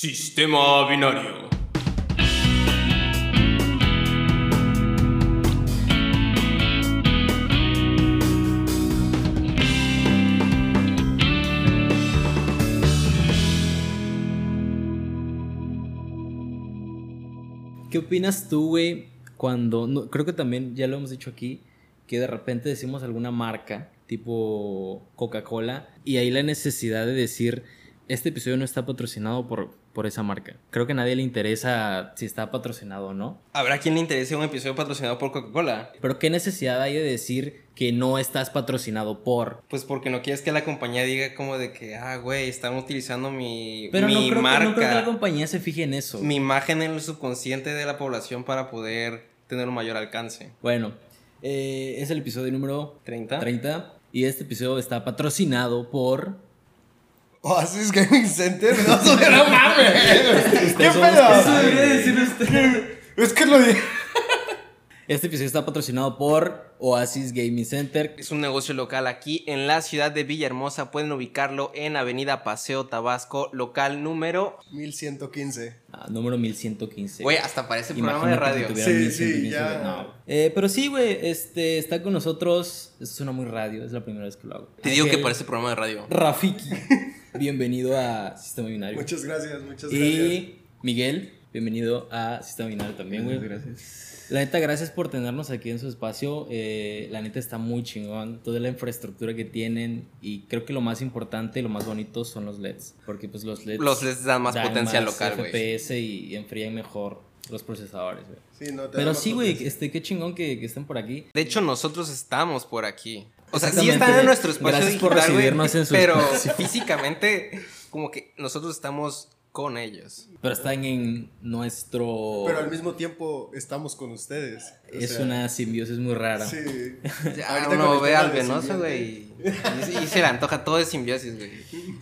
Sistema binario. ¿Qué opinas tú, güey, cuando... no, creo que también ya lo hemos dicho aquí, que de repente decimos alguna marca, tipo Coca-Cola, y hay la necesidad de decir, este episodio no está patrocinado por, por esa marca. Creo que a nadie le interesa si está patrocinado o no. Habrá quien le interese un episodio patrocinado por Coca-Cola. Pero ¿qué necesidad hay de decir que no estás patrocinado por? Pues porque no quieres que la compañía diga como de que, ah, güey, están utilizando mi, Pero mi no, creo marca, Que, no creo que la compañía se fije en eso. mi imagen en el subconsciente de la población para poder tener un mayor alcance. Bueno, eh, es el episodio número 30. 30 y este episodio está patrocinado por... Oasis Gaming Center. No, no mames. ¿Qué pedo? responsables. Es que lo dije. Este episodio está patrocinado por Oasis Gaming Center. Es un negocio local aquí en la ciudad de Villahermosa. Pueden ubicarlo en Avenida Paseo Tabasco, local número. 1115. Ah, número 1115. Güey, hasta parece programa de que radio. Sí, 1115, sí, ya. no. Eh, pero sí, güey, este, está con nosotros. Esto suena muy radio, es la primera vez que lo hago. Te digo que parece programa de radio. Rafiki, bienvenido a Sistema Binario. Muchas gracias, muchas gracias. Y Miguel, bienvenido a Sistema Binario también, güey. Gracias. La neta, gracias por tenernos aquí en su espacio. Eh, la neta está muy chingón. Toda la infraestructura que tienen. Y creo que lo más importante y lo más bonito son los LEDs. Porque pues los LEDs. Los LEDs dan más potencia local, güey. FPS y, y enfrían mejor los procesadores, güey. Sí, no, te Pero sí, güey, este, qué chingón que, que estén por aquí. De hecho, nosotros estamos por aquí. O sea, sí están en nuestro espacio Gracias por digital, güey, recibirnos en su pero espacio. físicamente, como que nosotros estamos con ellos. Pero están en nuestro. Pero al mismo tiempo estamos con ustedes. O es sea, una simbiosis muy rara. Sí. Ya Ahorita uno ve al venoso, güey. Y, y se le antoja todo de simbiosis, güey.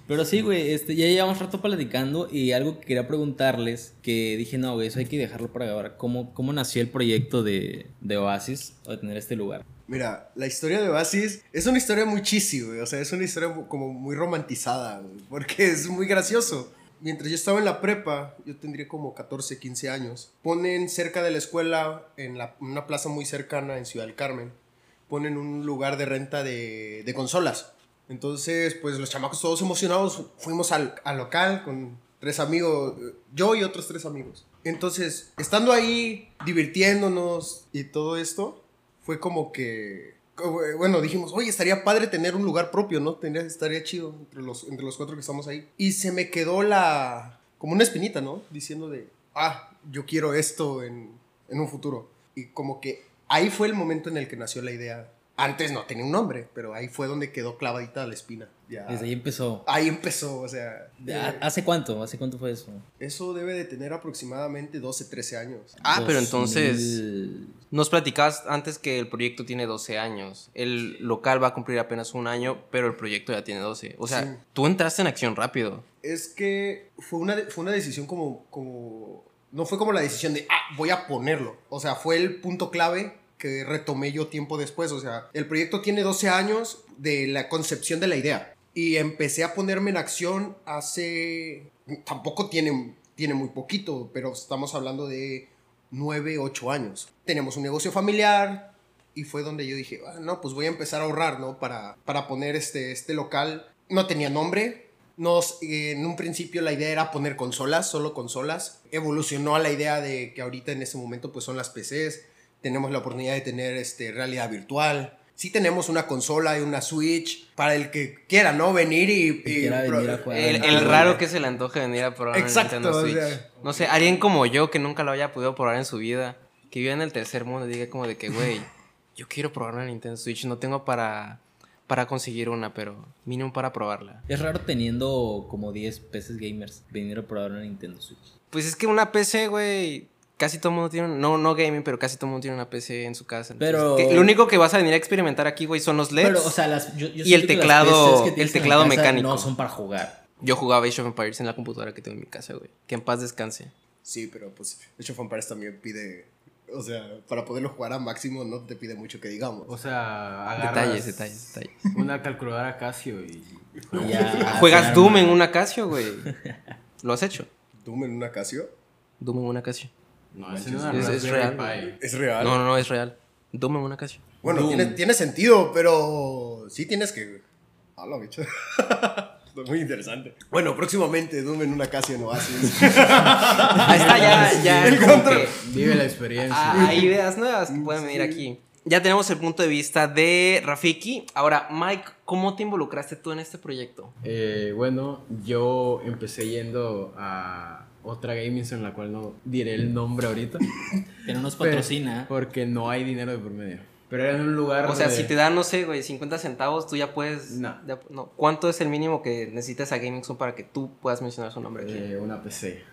Pero sí, güey, este, ya llevamos rato platicando y algo que quería preguntarles, que dije, no, güey, eso hay que dejarlo para ahora. ¿Cómo, cómo nació el proyecto de, de Oasis o de tener este lugar? Mira, la historia de Oasis es una historia muy cheesy, güey. O sea, es una historia como muy romantizada, güey. Porque es muy gracioso. Mientras yo estaba en la prepa, yo tendría como 14, 15 años. Ponen cerca de la escuela, en una plaza muy cercana en Ciudad del Carmen, ponen un lugar de renta de, consolas. Entonces, pues los chamacos todos emocionados fuimos al, al local con tres amigos, yo y otros tres amigos. Entonces, estando ahí, divirtiéndonos y todo esto, fue como que, bueno, dijimos, oye, estaría padre tener un lugar propio, ¿no? Tendría, estaría chido entre los, entre los cuatro que estamos ahí. Y se me quedó la, como una espinita, ¿no? Diciendo de, ah, yo quiero esto en, en un futuro. Y como que ahí fue el momento en el que nació la idea. Antes no tenía un nombre, pero ahí fue donde quedó clavadita la espina. Ya. Desde ahí empezó. Ahí empezó, o sea. ¿Ha- ¿Hace cuánto? ¿Hace cuánto fue eso? Eso debe de tener aproximadamente 12, 13 años. Ah, pero entonces 2000. nos platicabas antes que el proyecto tiene 12 años. El local va a cumplir apenas un año, pero el proyecto ya tiene 12. O sea, Sí. tú entraste en acción rápido. Es que fue una, de- fue una decisión como, como... No fue como la decisión de, ah, voy a ponerlo. O sea, fue el punto clave que retomé yo tiempo después. O sea, el proyecto tiene 12 años de la concepción de la idea. Y empecé a ponerme en acción hace... Tampoco tiene, tiene muy poquito, pero estamos hablando de 9, 8 años. Tenemos un negocio familiar, y fue donde yo dije, ah, no, pues voy a empezar a ahorrar, ¿no? Para, para poner este, este local. No tenía nombre. Nos, en un principio la idea era poner consolas, solo consolas. Evolucionó a la idea de que ahorita en ese momento pues son las PCs. Tenemos la oportunidad de tener este, realidad virtual. Sí tenemos una consola y una Switch para el que quiera, ¿no? Venir y... y quiera pro- venir a jugar. El, raro que se le antoje venir a probar Exacto, en Nintendo o Switch. sea. No sé, alguien como yo que nunca lo haya podido probar en su vida, que vive en el tercer mundo y diga como de que, güey, yo quiero probar una Nintendo Switch, no tengo para, para conseguir una, pero mínimo para probarla. Es raro teniendo como 10 peces gamers venir a probar una Nintendo Switch. Pues es que una PC, güey, casi todo el mundo tiene, no, no gaming, pero casi todo el mundo tiene una PC en su casa. Entonces, Pero- que lo único que vas a venir a experimentar aquí, güey, son los LEDs. Pero, o sea, las, yo- yo Y el teclado- que el en teclado mecánico. No son para jugar. Yo jugaba Age of Empires en la computadora que tengo en mi casa, güey. Que en paz descanse. Sí, pero pues Age of Empires también pide... O sea, para poderlo jugar a máximo no te pide mucho que digamos. O sea, agarras Detalles, detalles, detalles. Una calculadora Casio y. Y ya Juegas Doom en una Casio, güey. ¿Lo has hecho? ¿Doom en una Casio? Doom en una Casio. No, Es- es real. ¿Es real? No, no, no, es real. Doom en una Casio. Bueno, tiene, tiene sentido, pero sí tienes que... Ah, la bicha. Muy interesante. Bueno, próximamente Doom en una Casio en Oasis. Ahí está, ya, ya. El Vive la experiencia. Ah, hay ideas nuevas que pueden venir aquí. Ya tenemos el punto de vista de Rafiki. Ahora, Mike, ¿cómo te involucraste tú en este proyecto? Eh, bueno, yo empecé yendo a otra gaming en la cual no diré el nombre ahorita. Que no nos Pero- patrocina. Porque no hay dinero de por medio. Pero era en un lugar. O sea, si te dan, no sé, güey, 50 centavos, tú ya puedes... No. ya- no. ¿Cuánto es el mínimo que necesitas a Gaming Zone para que tú puedas mencionar su nombre aquí? Eh, una PC.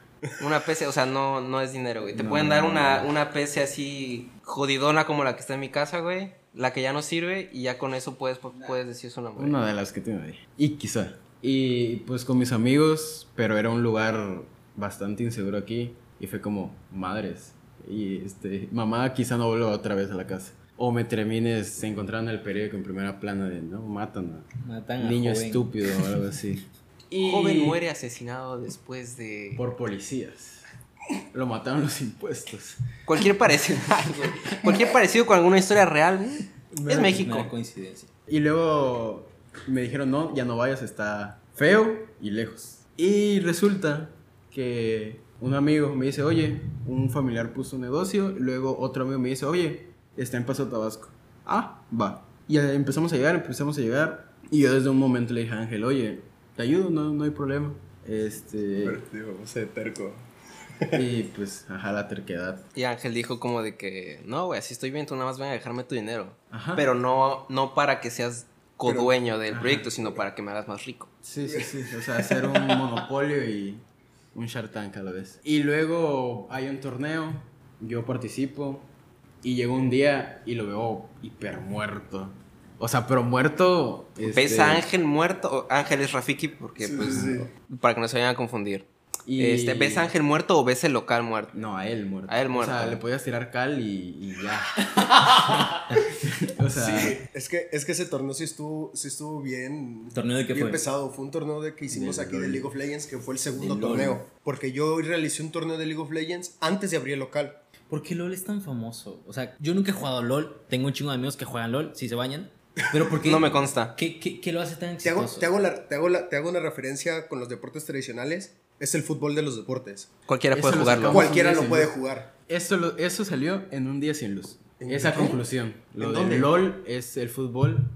Una PC, o sea, no, no es dinero, güey. Te No, pueden dar una, una PC así jodidona como la que está en mi casa, güey. La que ya no sirve y ya con eso puedes, puedes decir su nombre. Una de las que tiene ahí. Y quizá. Y pues con mis amigos, pero era un lugar bastante inseguro aquí. Y fue como, madres. Y este, mamá quizá no vuelva otra vez a la casa. O me termines, se encontraron en el periódico en primera plana de, no, matan Matan a a niño joven. estúpido o algo así. Y Joven muere asesinado después de... Por policías. Lo mataron los impuestos. Cualquier parecido. Cualquier parecido con alguna historia real ¿no? es México. coincidencia. Y luego me dijeron, no, ya no vayas, está feo y lejos. Y resulta que un amigo me dice, oye, un familiar puso un negocio. y Luego otro amigo me dice, oye, está en Paso Tabasco. Ah, va. Y empezamos a llegar, empezamos a llegar. Y yo desde un momento le dije a Ángel, oye, te ayudo, no, no hay problema. Este, Pero, digo, no sé, terco. y pues, ajá, la terquedad. Y Ángel dijo como de que, no, güey, así estoy bien, tú nada más ven a dejarme tu dinero. Ajá. Pero no, no para que seas codueño del Ajá. proyecto, sino para que me hagas más rico. Sí, sí, sí. O sea, hacer un monopolio y un Shark Tank a la vez. Y luego hay un torneo, yo participo y llegó un día y lo veo hiper muerto. O sea, pero muerto. ¿Ves este, a Ángel muerto? O Ángel es Rafiki, porque Sí, pues, sí, para que no se vayan a confundir. Y- Este, ¿Ves a Ángel muerto o ves el local muerto? No, a él muerto. A él muerto. O sea, le podías tirar cal y, y ya. o sea, Sí, es que, es que ese torneo sí estuvo, sí estuvo bien. ¿Torneo de qué bien fue? pesado. Fue un torneo de que hicimos Del aquí de. League of Legends, que fue el segundo Del LOL. torneo. Porque yo realicé un torneo de League of Legends antes de abrir el local. ¿Por qué LOL es tan famoso? O sea, yo nunca he jugado LOL. Tengo un chingo de amigos que juegan LOL, si se bañan. Pero ¿por qué? No me consta. ¿Qué, qué, qué lo hace tan Te hago, exitoso? te, hago la- te, hago la- te hago una referencia con los deportes tradicionales. Es el fútbol de los deportes. Cualquiera Eso puede lo jugarlo. Cualquiera lo puede jugar. eso, lo- eso salió en un día sin luz. ¿En Esa qué? conclusión. Lo ¿En del dónde? LOL es el fútbol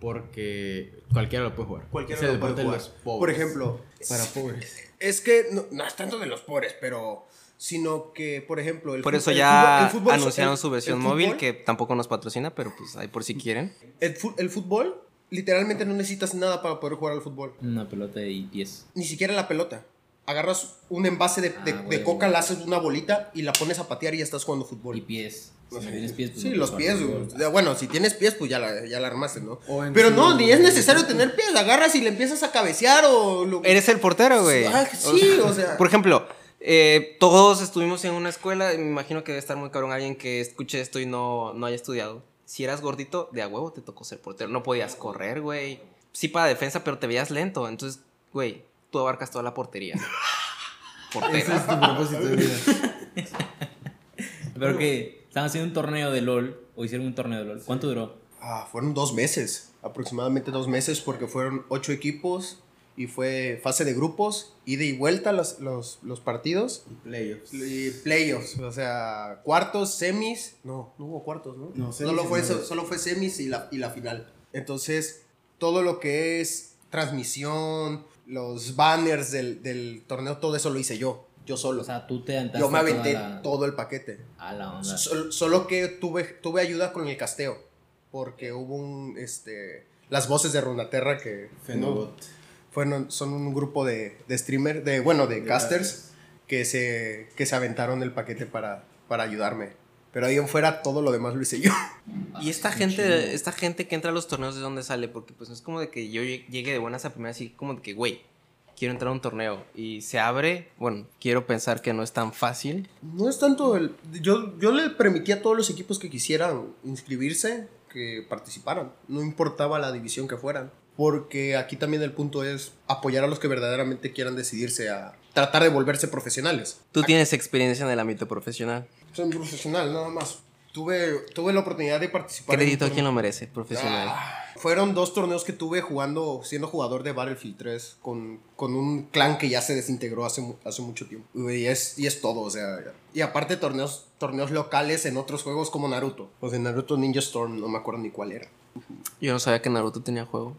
porque cualquiera lo puede jugar. Cualquiera es el lo puede jugar. de los pobres. Por ejemplo, Para pobres. es que no, no es tanto de los pobres, pero sino que, por ejemplo, el Por eso el ya fútbol- el fútbol- anunciaron el- su versión el móvil, fútbol- que tampoco nos patrocina, pero pues ahí por si quieren. El, el fútbol, literalmente no necesitas nada para poder jugar al fútbol. Una pelota y pies. Ni siquiera la pelota. Agarras un envase de, de- Ah, de coca, la haces una bolita y la pones a patear y ya estás jugando fútbol. Y pies. Si No sé. tienes pies, pues Sí, no los pies. güey. Bueno, si tienes pies, pues ya la, ya la armaste, ¿no? Pero no, ni es necesario tener pies. Agarras y le empiezas a cabecear o... Lo... Eres el portero, güey. Ah, sí, o sea. Por ejemplo, eh, todos estuvimos en una escuela, y me imagino que debe estar muy cabrón alguien que escuche esto y no, no haya estudiado. Si eras gordito, de a huevo te tocó ser portero. No podías correr, güey. Sí para defensa, pero te veías lento. Entonces, güey, tú abarcas toda la portería. Ese es tu propósito de vida. Pero que estaban haciendo un torneo de LOL. O hicieron un torneo de LOL. ¿Cuánto duró? Ah, fueron dos meses, aproximadamente dos meses, porque fueron ocho equipos y fue fase de grupos, ida y vuelta los, los, los partidos Playoffs. y playoffs, o sea, cuartos, semis, no, no hubo cuartos, ¿no? No, semis solo, y fue, solo fue semis y la, y la final. Entonces, todo lo que es transmisión, los banners del, del torneo, todo eso lo hice yo, yo solo. O sea, tú te yo me aventé la- todo el paquete. A la onda. Sol- solo que tuve, tuve ayuda con el casteo. Porque hubo un. Este, las voces de Runaterra que. Fenobot. Fueron, son un grupo de, de streamer, de, bueno, de De casters, casters. que se, que se aventaron el paquete para, para ayudarme. Pero ahí en fuera todo lo demás lo hice yo. Y esta qué gente, chido. esta gente que entra a los torneos, ¿de dónde sale? Porque pues no es como de que yo lleg- llegue de buenas a primeras así como de que, güey, quiero entrar a un torneo. Y se abre, bueno, quiero pensar que no es tan fácil. No es tanto el. Yo, yo le permití a todos los equipos que quisieran inscribirse que participaran. No importaba la división que fueran. porque aquí también el punto es apoyar a los que verdaderamente quieran decidirse a tratar de volverse profesionales. Tú tienes experiencia en el ámbito profesional. Soy profesional, nada más. Tuve, tuve la oportunidad de participar. un Crédito a quien lo merece, profesional. Ah, fueron dos torneos que tuve jugando, siendo jugador de Battlefield 3, con, con un clan que ya se desintegró hace, hace mucho tiempo. Y es, y es todo, o sea. Y aparte torneos, torneos locales en otros juegos como Naruto. O sea, Naruto Ninja Storm, no me acuerdo ni cuál era. Yo no sabía que Naruto tenía juego.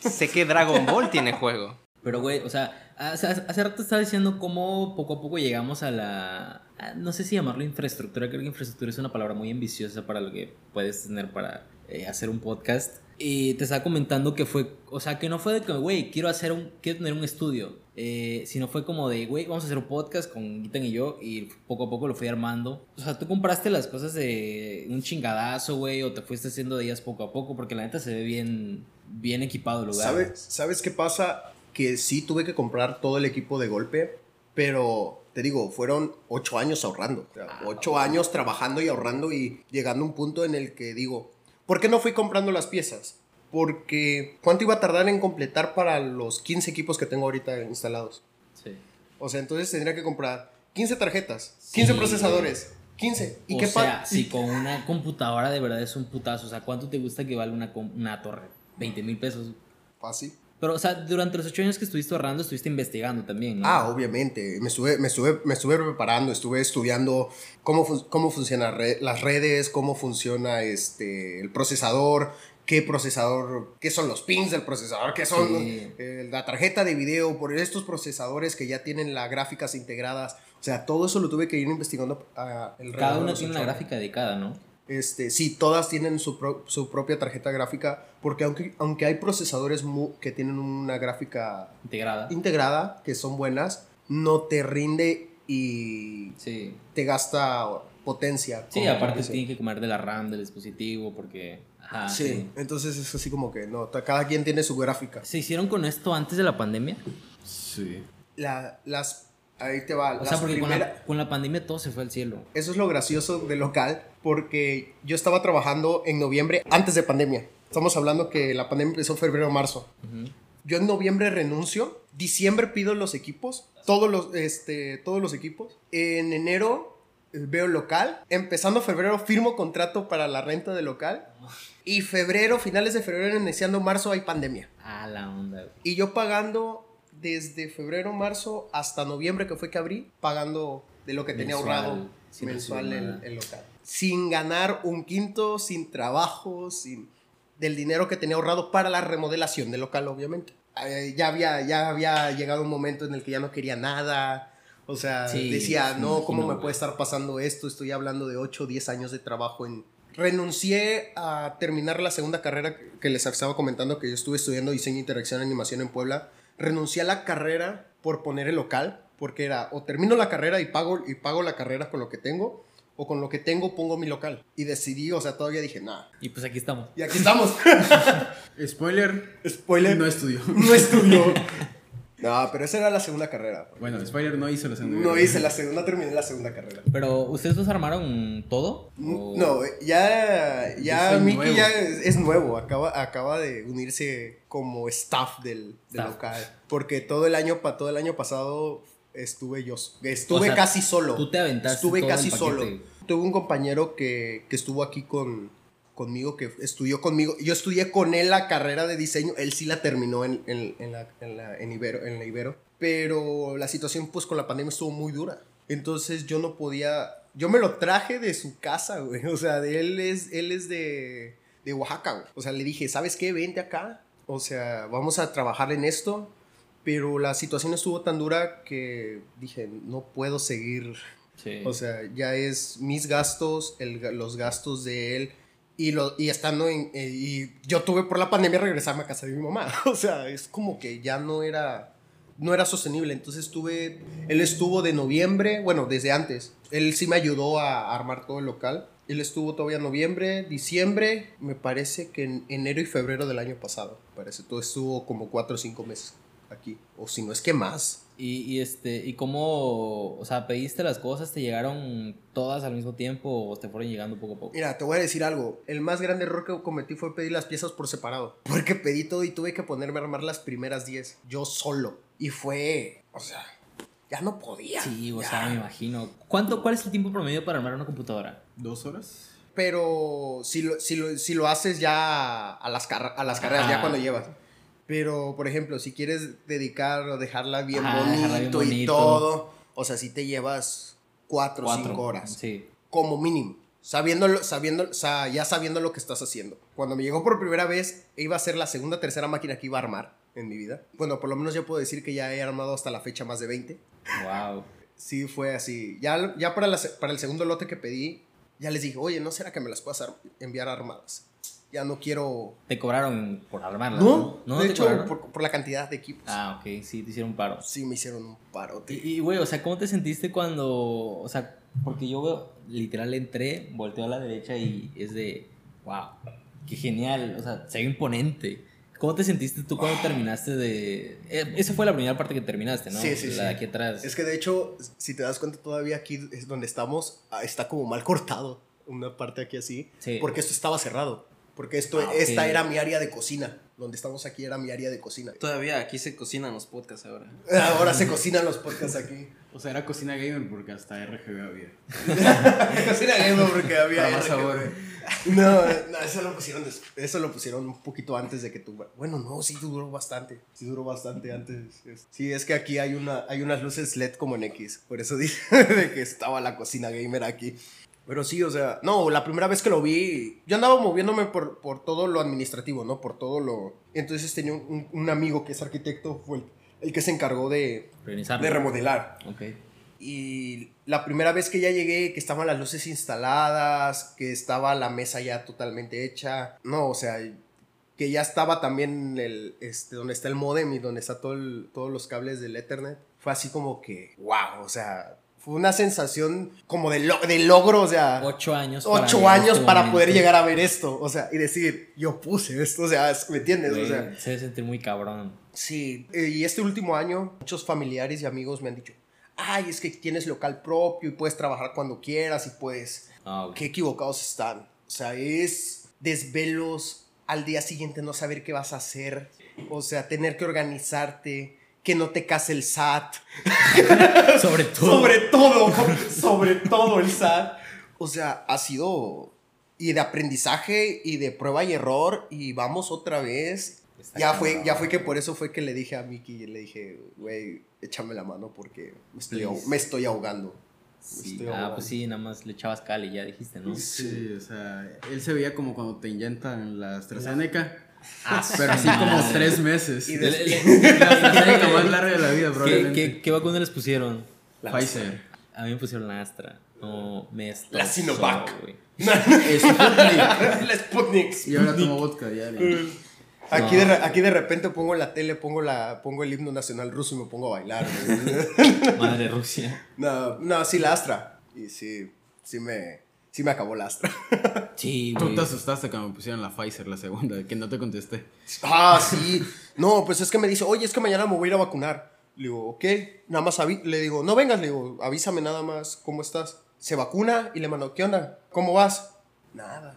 sé que Dragon Ball tiene juego. Pero, güey, o sea, hace, hace rato estaba diciendo cómo poco a poco llegamos a la... no sé si llamarlo infraestructura, creo que infraestructura es una palabra muy ambiciosa para lo que puedes tener para eh, hacer un podcast. Y te estaba comentando que fue, o sea, que no fue de que, güey, quiero hacer un, quiero tener un estudio, eh, sino fue como de, güey, vamos a hacer un podcast con Gitan y yo, y poco a poco lo fui armando. O sea, tú compraste las cosas de un chingadazo, güey, o te fuiste haciendo de ellas poco a poco, porque la neta se ve bien, bien equipado el lugar. ¿Sabes, ¿Sabes qué pasa? Que sí tuve que comprar todo el equipo de golpe, pero te digo, fueron ocho años ahorrando. Ah, ocho años trabajando y ahorrando y llegando a un punto en el que digo, ¿por qué no fui comprando las piezas? Porque ¿cuánto iba a tardar en completar para los 15 equipos que tengo ahorita instalados? Sí. O sea, entonces tendría que comprar 15 tarjetas, 15 Sí, procesadores, 15. ¿Y o qué sea, si con una computadora de verdad es un putazo, o sea, ¿cuánto te gusta que vale una, una torre? 20 mil pesos. Fácil. Pero, o sea, durante los ocho años que estuviste ahorrando, estuviste investigando también, ¿no? Ah, obviamente. Me estuve, me estuve, me estuve preparando, estuve estudiando cómo, fun- cómo funcionan re- las redes, cómo funciona este, el procesador, qué procesador, qué son los pins del procesador, qué son Sí. eh, la tarjeta de video, por estos procesadores que ya tienen las gráficas integradas. O sea, todo eso lo tuve que ir investigando. ah, alrededor Cada los tiene una gráfica dedicada, ¿no? Este, sí, todas tienen su, pro- su propia tarjeta gráfica, porque aunque, aunque hay procesadores mu- que tienen una gráfica Integrada. integrada, que son buenas, no te rinde y Sí. te gasta potencia. Sí, aparte dice. tiene que comer de la RAM del dispositivo porque... Ajá, Sí, sí. entonces es así como que no, cada quien tiene su gráfica. ¿Se hicieron con esto antes de la pandemia? Sí. La, las, ahí te va. O sea, porque con la, con la pandemia todo se fue al cielo. Eso es lo gracioso del local, porque yo estaba trabajando en noviembre antes de pandemia. Estamos hablando que la pandemia empezó en febrero o marzo. Ujú. Yo en noviembre renuncio, diciembre pido los equipos, todos los, este, todos los equipos. En enero eh, veo local, empezando febrero firmo contrato para la renta del local. Y febrero, finales de febrero, iniciando marzo, hay pandemia. Ah, la onda. Y yo pagando desde febrero, marzo hasta noviembre, que fue que abrí, pagando de lo que tenía Mensual, ahorrado sin mensual el, el local. Sin ganar un quinto, sin trabajo, sin del dinero que tenía ahorrado para la remodelación del local, obviamente. Eh, ya, había, ya había llegado un momento en el que ya no quería nada. O sea, Sí, decía, no, ¿cómo me puede estar pasando esto? Estoy hablando de 8 o 10 años de trabajo en... Renuncié a terminar la segunda carrera que les estaba comentando, que yo estuve estudiando diseño, interacción y animación en Puebla. Renuncié a la carrera por poner el local, porque era o termino la carrera y pago, y pago la carrera con lo que tengo, o con lo que tengo pongo mi local. Y decidí, o sea, todavía dije, nada. Y pues aquí estamos. Y aquí estamos. Spoiler. Spoiler. No estudió. No estudió. No, pero esa era la segunda carrera. Bueno, spoiler no hizo la segunda. No hice la segunda, no terminé la segunda carrera. Pero, ¿ustedes dos armaron todo? ¿O- No, ya, ya nuevo. ya es, es nuevo, acaba, acaba de unirse como staff del, del Staff. local. Porque todo el año, todo el año pasado estuve yo, estuve O sea, casi solo. tú te aventaste Estuve todo casi solo. Tuve un compañero que, que estuvo aquí con, conmigo, que estudió conmigo. Yo estudié con él la carrera de diseño, él sí la terminó en, en, en la, en, la, Ibero, en la Ibero. Pero la situación pues con la pandemia estuvo muy dura. Entonces yo no podía... Yo me lo traje de su casa, güey. O sea, de él es, él es de, de Oaxaca, güey. O sea, le dije, ¿sabes qué? Vente acá. O sea, vamos a trabajar en esto. Pero la situación estuvo tan dura que dije, no puedo seguir Sí. o sea, ya es mis gastos, el los gastos de él. Y, lo, y estando en. eh, y yo tuve por la pandemia regresarme a casa de mi mamá. O sea, es como que ya no era. No era sostenible. Entonces tuve. Él estuvo de noviembre. Bueno, desde antes. Él sí me ayudó a armar todo el local. Él estuvo todavía noviembre, diciembre. Me parece que en enero y febrero del año pasado. Parece. Todo estuvo como cuatro o cinco meses aquí. O si no es que más. Y, y este, ¿y cómo, o sea, pediste las cosas, te llegaron todas al mismo tiempo o te fueron llegando poco a poco? Mira, te voy a decir algo. El más grande error que cometí fue pedir las piezas por separado. Porque pedí todo y tuve que ponerme a armar las primeras 10. Yo solo. Y fue. O sea, ya no podía. Sí, o Ya. sea, me imagino. ¿Cuánto, ¿Cuál es el tiempo promedio para armar una computadora? ¿Dos horas? Pero si lo, si lo, si lo haces ya a las, a las carreras, ya cuando llevas. Pero, por ejemplo, si quieres dedicar o dejarla bien, Ajá, bonito, dejarla bien y todo, o sea, si te llevas 4 o 5 horas. Sí. como mínimo. Sabiéndolo, sabiendo, o sea, ya sabiendo lo que estás haciendo. Cuando me llegó por primera vez, iba a ser la segunda tercera máquina que iba a armar en mi vida. Bueno, por lo menos yo puedo decir que ya he armado hasta la fecha más de 20. Wow. Sí, fue así. Ya, ya para, la para el segundo lote que pedí, ya les dije, oye, ¿no será que me las puedas ar- enviar armadas? Ya no quiero... Te cobraron por armarla. No, no, de te hecho, por, por la cantidad de equipos. Ah, ok, sí, te hicieron paro. Sí, me hicieron un parote. Y, y, güey, o sea, ¿cómo te sentiste cuando, o sea, porque yo veo, literal entré, volteo a la derecha y es de, wow, qué genial, o sea, se ve imponente. ¿Cómo te sentiste tú cuando terminaste de... eh, esa fue la primera parte que terminaste, ¿no? Sí, sí, La sí. de aquí atrás. Es que de hecho, si te das cuenta todavía aquí es donde estamos, ah, está como mal cortado. Una parte aquí así. Sí. Porque esto estaba cerrado. Porque esto, Ah, esta era mi área de cocina. Donde estamos aquí era mi área de cocina. Todavía aquí se cocinan los podcasts ahora. Ahora se cocinan los podcasts aquí. O sea, era cocina gamer porque hasta RGB había. cocina gamer porque había... Para más RGB. sabor. No, no, eso lo pusieron eso lo pusieron un poquito antes de que tú. Bueno, no, sí duró bastante. Sí duró bastante antes. Es- Sí, es que aquí hay una hay unas luces LED como en X, por eso dice de que estaba la cocina gamer aquí. Pero sí, o sea, no, la primera vez que lo vi, yo andaba moviéndome por, por todo lo administrativo, ¿no? Por todo lo... Entonces tenía un, un amigo que es arquitecto, fue el, el que se encargó de, de remodelar. Ok. Y la primera vez que ya llegué, que estaban las luces instaladas, que estaba la mesa ya totalmente hecha. No, o sea, que ya estaba también el, este, donde está el modem y donde está todo el- todos los cables del Ethernet. Fue así como que, wow, o sea, fue una sensación como de, lo- de logro, o sea, Ocho años. ocho años este para momento. poder llegar a ver esto, o sea, y decir, yo puse esto, o sea, ¿me entiendes? Güey, O sea, se debe sentir muy cabrón. Sí, eh, y este último año muchos familiares y amigos me han dicho, ay, es que tienes local propio y puedes trabajar cuando quieras y puedes... Ok. Qué equivocados están. O sea, es desvelos al día siguiente no saber qué vas a hacer. O sea, tener que organizarte, que no te case el SAT. Sobre todo. Sobre todo, sobre todo el SAT. O sea, ha sido y de aprendizaje y de prueba y error y vamos otra vez. Está Ya fue, ya fue que por eso fue que le dije a Miki, le dije, güey, échame la mano porque me estoy, ahog- Please. me estoy ahogando. Sí, ah, ahogando. pues sí, nada más le echabas cal y ya dijiste, ¿no? Sí, o sea, él se veía como cuando te inyectan la AstraZeneca. Ah, Pero así como tres meses. Y Y de- Le- le- la más larga de la vida, ¿Qué, probablemente. qué, qué vacuna les pusieron? Pfizer. A mí me pusieron la Astra. No, me estoy. La Sinovac. Sputnik. la Sputnik. Y ahora tomo vodka diario. Aquí, de, aquí de repente pongo la tele, pongo, la, pongo el himno nacional ruso y me pongo a bailar. güey. Madre Rusia. no, no, sí, la Astra. Y sí, sí me, sí me acabó la Astra. Sí, Tú güey. te asustaste cuando me pusieron la Pfizer, la segunda, que no te contesté. ah, sí. No, pues es que me dice, oye, es que mañana me voy a ir a vacunar. Le digo, ok, nada más le digo, no vengas, le digo, avísame nada más, ¿cómo estás? Se vacuna y le mando, ¿qué onda? ¿Cómo vas? Nada.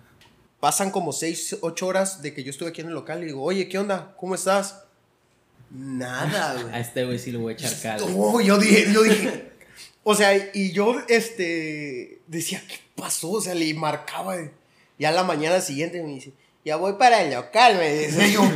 Pasan como 6, 8 horas de que yo estuve aquí en el local y digo, oye, ¿qué onda? ¿Cómo estás? Nada, güey. A este güey sí le voy a echar cal. No, yo dije, yo dije. O sea, y yo, este, decía, ¿qué pasó? O sea, le marcaba. Ya la mañana siguiente me dice, ya voy para el local, me dice. Y yo.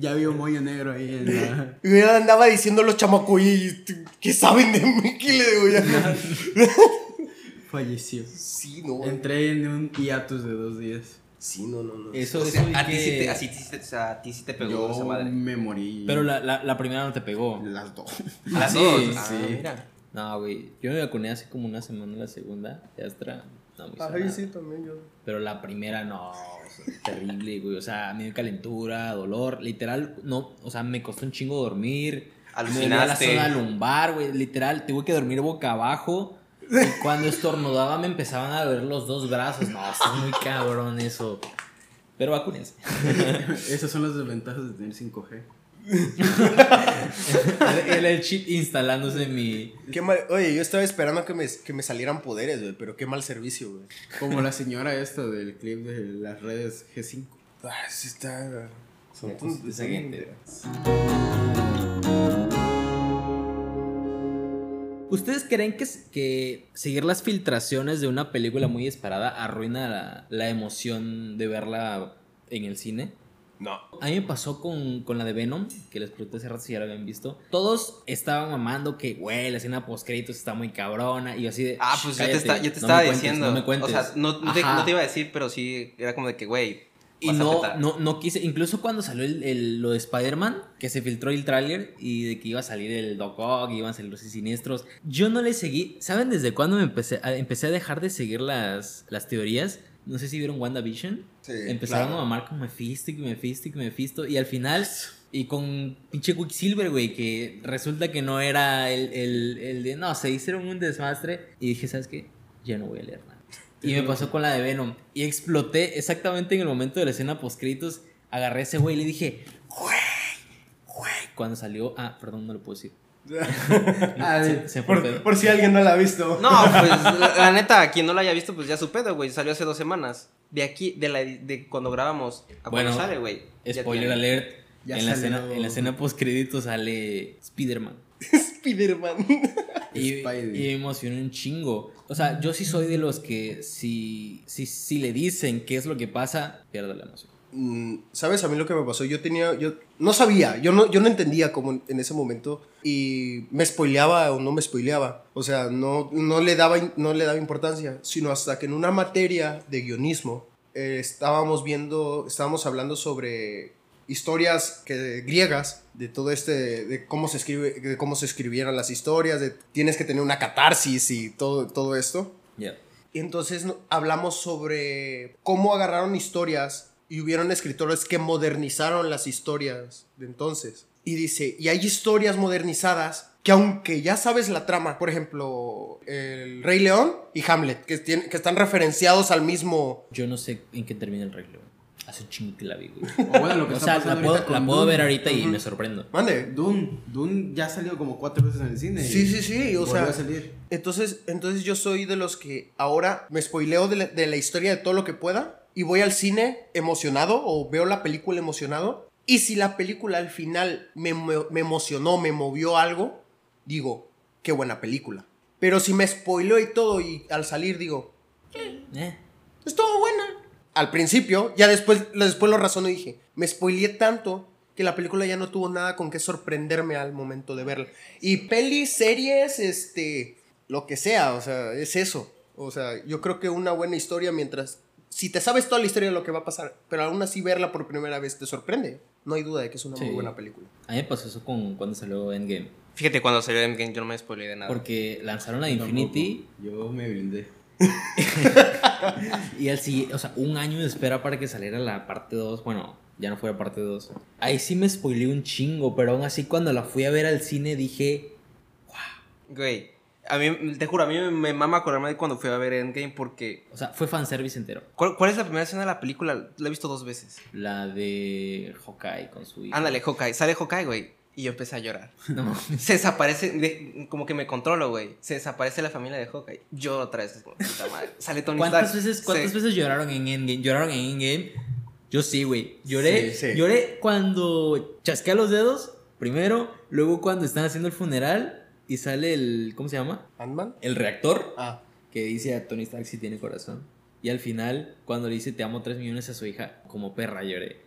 Ya vio moño negro ahí en la... Y yo andaba diciendo a los chamacos, "Oye, ¿qué saben de mí? ¿Qué le digo ya? Falleció. Sí, no. Entré en un hiatus de dos días. Sí, no, no, no. Eso, O eso sea, vi a ti sí que- te, así, sí te- o sea, a ti sí te pegó esa madre. me morí. Pero la, la, la primera no te pegó. Las dos. Las Sí, dos. sí. Ah, mira. No, güey. Yo me vacuné hace como una semana la segunda. De Astra. No me nada. sí, también yo. Pero la primera no, o sea, terrible, güey. O sea, me dio calentura, dolor. Literal, no, o sea, me costó un chingo dormir. Alucinaste. Me la zona lumbar, güey. Literal, tuve que dormir boca abajo. Y cuando estornudaba me empezaban a doler los dos brazos. No, está muy cabrón eso. Pero vacúnense. Esas son las desventajas de tener 5G. el, el chip instalándose en mi. Qué mal- Oye, yo estaba esperando que me, que me salieran poderes, güey, pero qué mal servicio, güey. Como la señora esta del clip de las redes G5. Ah, sí está. Son. ¿Ustedes creen que, que seguir las filtraciones de una película muy esperada arruina la, la emoción de verla en el cine? No. A mí me pasó con, con la de Venom, que les pregunté hace rato si ya la habían visto. Todos estaban mamando que, güey, la escena post créditos está muy cabrona. Y yo así de. Ah, "Shh, pues yo te, está- yo te no estaba cuentes, diciendo. No me cuentes. O sea, no, no te, Ajá. no te iba a decir, pero sí era como de que, güey. Y no, no, no quise, incluso cuando salió el, el- lo de Spider-Man, que se filtró el tráiler y de que iba a salir el Doc Ock, iban a salir los siniestros, yo no le seguí, ¿saben desde cuándo me empecé a, empecé a dejar de seguir las, las teorías? No sé si vieron WandaVision. Sí, Empezaron claro. a mamar con Mephisto y Mephisto y Mephisto y al final... Y con pinche Quicksilver, güey, que resulta que no era el, el, el de... No, se hicieron un desastre. Y dije, ¿sabes qué? Ya no voy a leer nada. Y me pasó con la de Venom. Y exploté exactamente en el momento de la escena post-créditos. Agarré a ese güey y le dije, güey, güey. Cuando salió... Ah, perdón, no lo puedo decir. Se, se Por, si alguien no la ha visto. No, pues la, la neta, quien no la haya visto, pues ya su pedo, güey. Salió hace dos semanas. De aquí, de, la, de cuando grabamos a Bueno, cuando sale, güey. Spoiler alert. Ya en, la escena, en la escena post-créditos sale Spider-Man. Spider-Man. Y, Spidey. y me emocionó un chingo. O sea, yo sí soy de los que si, si, si le dicen qué es lo que pasa, pierde la emoción. Mm, ¿Sabes a mí lo que me pasó? Yo tenía, yo no sabía, yo no, yo no entendía cómo en, ese momento y me spoileaba o no me spoileaba. O sea, no, no, le daba, no le daba importancia, sino hasta que en una materia de guionismo eh, estábamos viendo, estábamos hablando sobre historias que, griegas, de todo este, de cómo se escribe, de cómo se escribieran las historias, de tienes que tener una catarsis y todo, todo esto. Ya. Y entonces hablamos sobre cómo agarraron historias y hubieron escritores que modernizaron las historias de entonces. Y dice, y hay historias modernizadas que aunque ya sabes la trama, por ejemplo, el Rey León y Hamlet, que, tienen- que están referenciados al mismo... Yo no sé en qué termina el reglo. Hace un chingo que la vi, güey. O bueno, lo que O está sea, la puedo, la puedo ver ahorita y Ujú. me sorprendo. Mande. Dune. Dune ya ha salido como cuatro veces en el cine. Sí, sí, sí, o sea... a salir. Entonces, entonces yo soy de los que ahora me spoileo de la, de la historia de todo lo que pueda y voy al cine emocionado o veo la película emocionado. Y si la película al final me, me emocionó, me movió algo, digo, qué buena película. Pero si me spoileo y todo y al salir digo, Eh. estuvo buena. Al principio, ya después, después lo razono y dije, me spoileé tanto que la película ya no tuvo nada con qué sorprenderme al momento de verla. Y pelis, series, este, lo que sea, o sea, es eso. O sea, yo creo que una buena historia mientras... Si te sabes toda la historia de lo que va a pasar, pero aún así verla por primera vez te sorprende, no hay duda de que es una Sí. muy buena película. A mí me pasó eso con cuando salió Endgame. Fíjate, cuando salió Endgame yo no me spoileé de nada. Porque lanzaron la Tampoco. Infinity Yo me brindé. y al siguiente, o sea, un año de espera para que saliera la parte 2. Bueno, ya no fuera parte 2. Ahí sí me spoileé un chingo, pero aún así cuando la fui a ver al cine dije, Güey, a mí, te juro, a mí me, mama acordarme de cuando fui a ver Endgame porque... o sea, fue fanservice entero. ¿Cuál, cuál es la primera escena de la película? La he visto dos veces. La de Hawkeye con su hijo. Ándale, Hawkeye. Sale Hawkeye, güey. Y yo empecé a llorar. No. Se desaparece, de- como que me controlo, güey. Se desaparece la familia de Hawkeye. Yo otra vez, como, puta madre. Sale Tony ¿Cuántas Stark. veces, cuántas Se- veces lloraron en Endgame? ¿Lloraron en Endgame? Yo sí, güey. Lloré, Sí, sí. lloré cuando chasquea los dedos, primero, luego cuando están haciendo el funeral y sale el, ¿cómo se llama? ¿Ant-Man? El reactor Ah. que dice a Tony Stark si tiene corazón. Y al final, cuando le dice te amo tres millones a su hija, como perra lloré.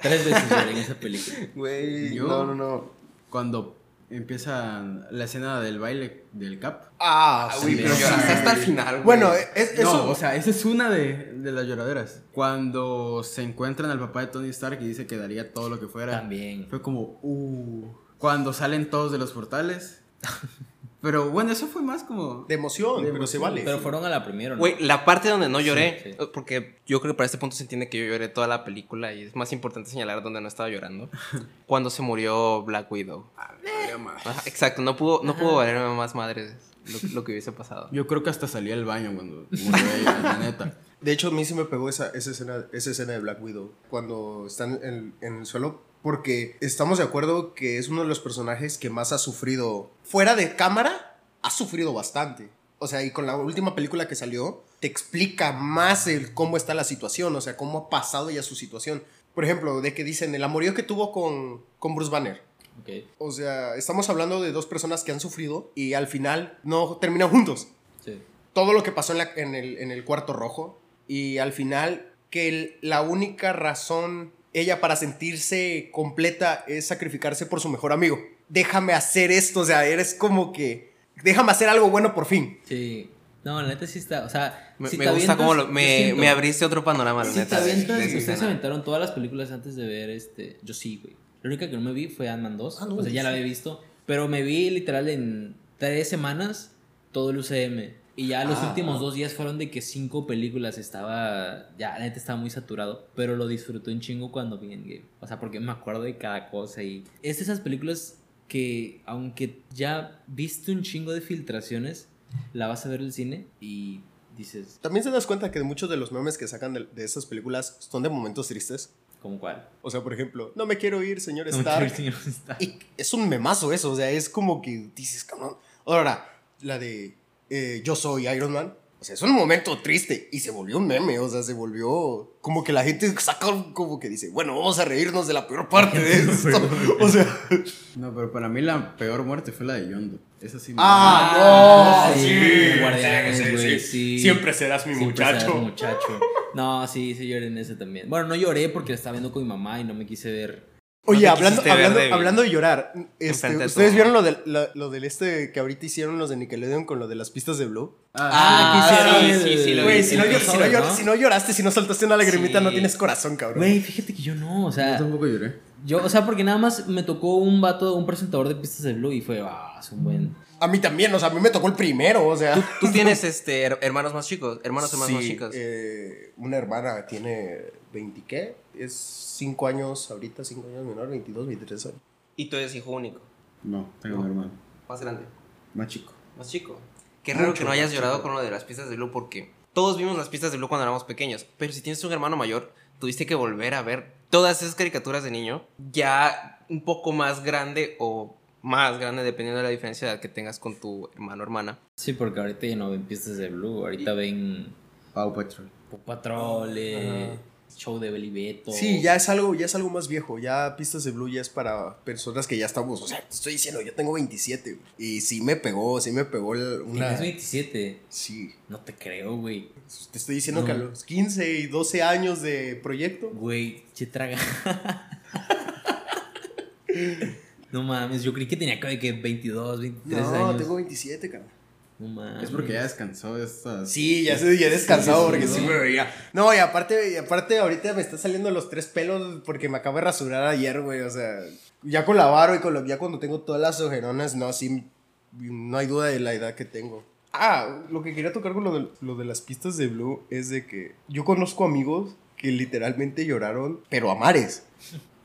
Tres veces lloré en esa película. Güey, Yo- no, no, no. Cuando empieza la escena del baile del Cap. Ah, Ah, sí, pero sí. lloraste hasta el final, güey. Bueno, es, eso... No, o sea, esa es una de, de las lloraderas. Cuando se encuentran al papá de Tony Stark y dice que daría todo lo que fuera. También. Fue como, uh. Cuando salen todos de los portales. Pero bueno, eso fue más como. de emoción, De pero se vale. Pero fueron a la primera, ¿no? Güey, la parte donde no lloré, Sí, sí. porque yo creo que para este punto se entiende que yo lloré toda la película y es más importante señalar donde no estaba llorando. cuando se murió Black Widow. Ajá, exacto, no pudo, no pudo valerme más madre lo, lo que hubiese pasado. Yo creo que hasta salí al baño cuando murió ella, la neta. De hecho, a mí sí me pegó esa, esa, escena, esa escena de Black Widow. Cuando están en, en el suelo Porque estamos de acuerdo que es uno de los personajes que más ha sufrido. Fuera de cámara, ha sufrido bastante. O sea, y con la última película que salió, te explica más el cómo está la situación, o sea, cómo ha pasado ya su situación. Por ejemplo, de que dicen el amorío que tuvo con, con Bruce Banner. Ok. O sea, estamos hablando de dos personas que han sufrido y al final no terminan juntos. Sí. Todo lo que pasó en, la- en el, en el cuarto rojo y al final que el- la única razón ella para sentirse completa es sacrificarse por su mejor amigo. Déjame hacer esto, o sea, eres como que... Déjame hacer algo bueno por fin. Sí. No, la neta sí está. O sea, Me, si me te gusta cómo lo- me, abriste otro panorama, la Si te neta. de- avientas, de ustedes aventaron todas las películas antes de ver este. Yo sí, güey. La única que no me vi fue Ant-Man 2. Ah, no, o sea, ya sí. la había visto. Pero me vi literal en tres semanas todo el UCM. Y ya los Ah. últimos dos días fueron de que cinco películas estaba. Ya, la neta estaba muy saturado. Pero lo disfruté un chingo cuando vi Endgame. O sea, porque me acuerdo de cada cosa. Y es de esas películas que, aunque ya viste un chingo de filtraciones, la vas a ver en el cine y dices, También se das cuenta que muchos de los memes que sacan de, de esas películas son de momentos tristes. ¿cómo cuál? O sea, por ejemplo, no me quiero ir, señor No me Stark. quiero ir, señor Stark. Y es un memazo eso, o sea, es como que dices, cabrón. Ahora, la de eh, Yo soy Iron Man, o sea, es un momento triste y se volvió un meme, o sea, se volvió como que la gente saca como que dice, bueno, vamos a reírnos de la peor parte de esto. o sea, No, pero para mí la peor muerte fue la de Yondo. Esa sí. me- Ah, no, sí, sí, sí, sí, güey, sí. sí. Siempre serás mi Siempre muchacho. serás muchacho. No, sí, sí lloré en ese también. Bueno, no lloré porque la estaba viendo con mi mamá y no me quise ver. Oye, hablando, hablando, débil. hablando de llorar, este, de ¿ustedes vieron lo del, lo, lo del este que ahorita hicieron los de Nickelodeon con lo de las pistas de Blue? Ah, sí, quisieron sí, el- sí, lo Güey, si, no, si, no crossover, llor- ¿no? si no lloraste, si no saltaste una lagrimita, Sí. no tienes corazón, cabrón. Güey, fíjate que yo no, o Yo sea, tampoco lloré. yo, o sea, porque nada más me tocó un vato, un presentador de pistas de Blue y fue, ah, es un buen. A mí también, o sea, a mí me tocó el primero, o sea. Tú tienes este, her- hermanos más chicos, hermanos hermanos más Sí, chicos. eh, una hermana tiene 20, ¿qué? Es 5 años ahorita, 5 años menor, 22, 23 años. Y tú eres hijo único, No, tengo un hermano. más grande, Más chico. más chico. Qué raro Mucho que no hayas llorado chico. con lo de las pistas de Blue porque todos vimos las pistas de Blue cuando éramos pequeños. Pero si tienes un hermano mayor, tuviste que volver a ver todas esas caricaturas de niño ya un poco más grande o más grande dependiendo de la diferencia de edad que tengas con tu hermano o hermana. Sí, porque ahorita ya no ven pistas de Blue, ahorita ven Pau Patrol. Paw Patrol, eh, show de Belibeto. Sí, ya es algo, ya es algo más viejo. Ya Pistas de Blue ya es para personas que ya estamos. O sea, te estoy diciendo, yo tengo 27. güey, Y sí me pegó, sí me pegó el- una. Tienes 27. Sí. No te creo, güey. Te estoy diciendo No. que a los 15 y 12 años de proyecto. Güey, che traga. no mames, yo creí que tenía que que 22, 23 No, años. tengo 27, cara. No mames. Es porque ya descansó de estas. Sí, ya, se, ya he descansado Sí, porque sí, sí, ¿no? me veía. No, y aparte, y aparte ahorita me están saliendo los tres pelos porque me acabo de rasurar ayer, güey. O sea, ya con la varo y con lo, ya cuando tengo todas las ojeronas, no, sí, no hay duda de la edad que tengo. Ah, lo que quería tocar con lo de, lo de las pistas de Blue es de que yo conozco amigos que literalmente lloraron, pero a mares.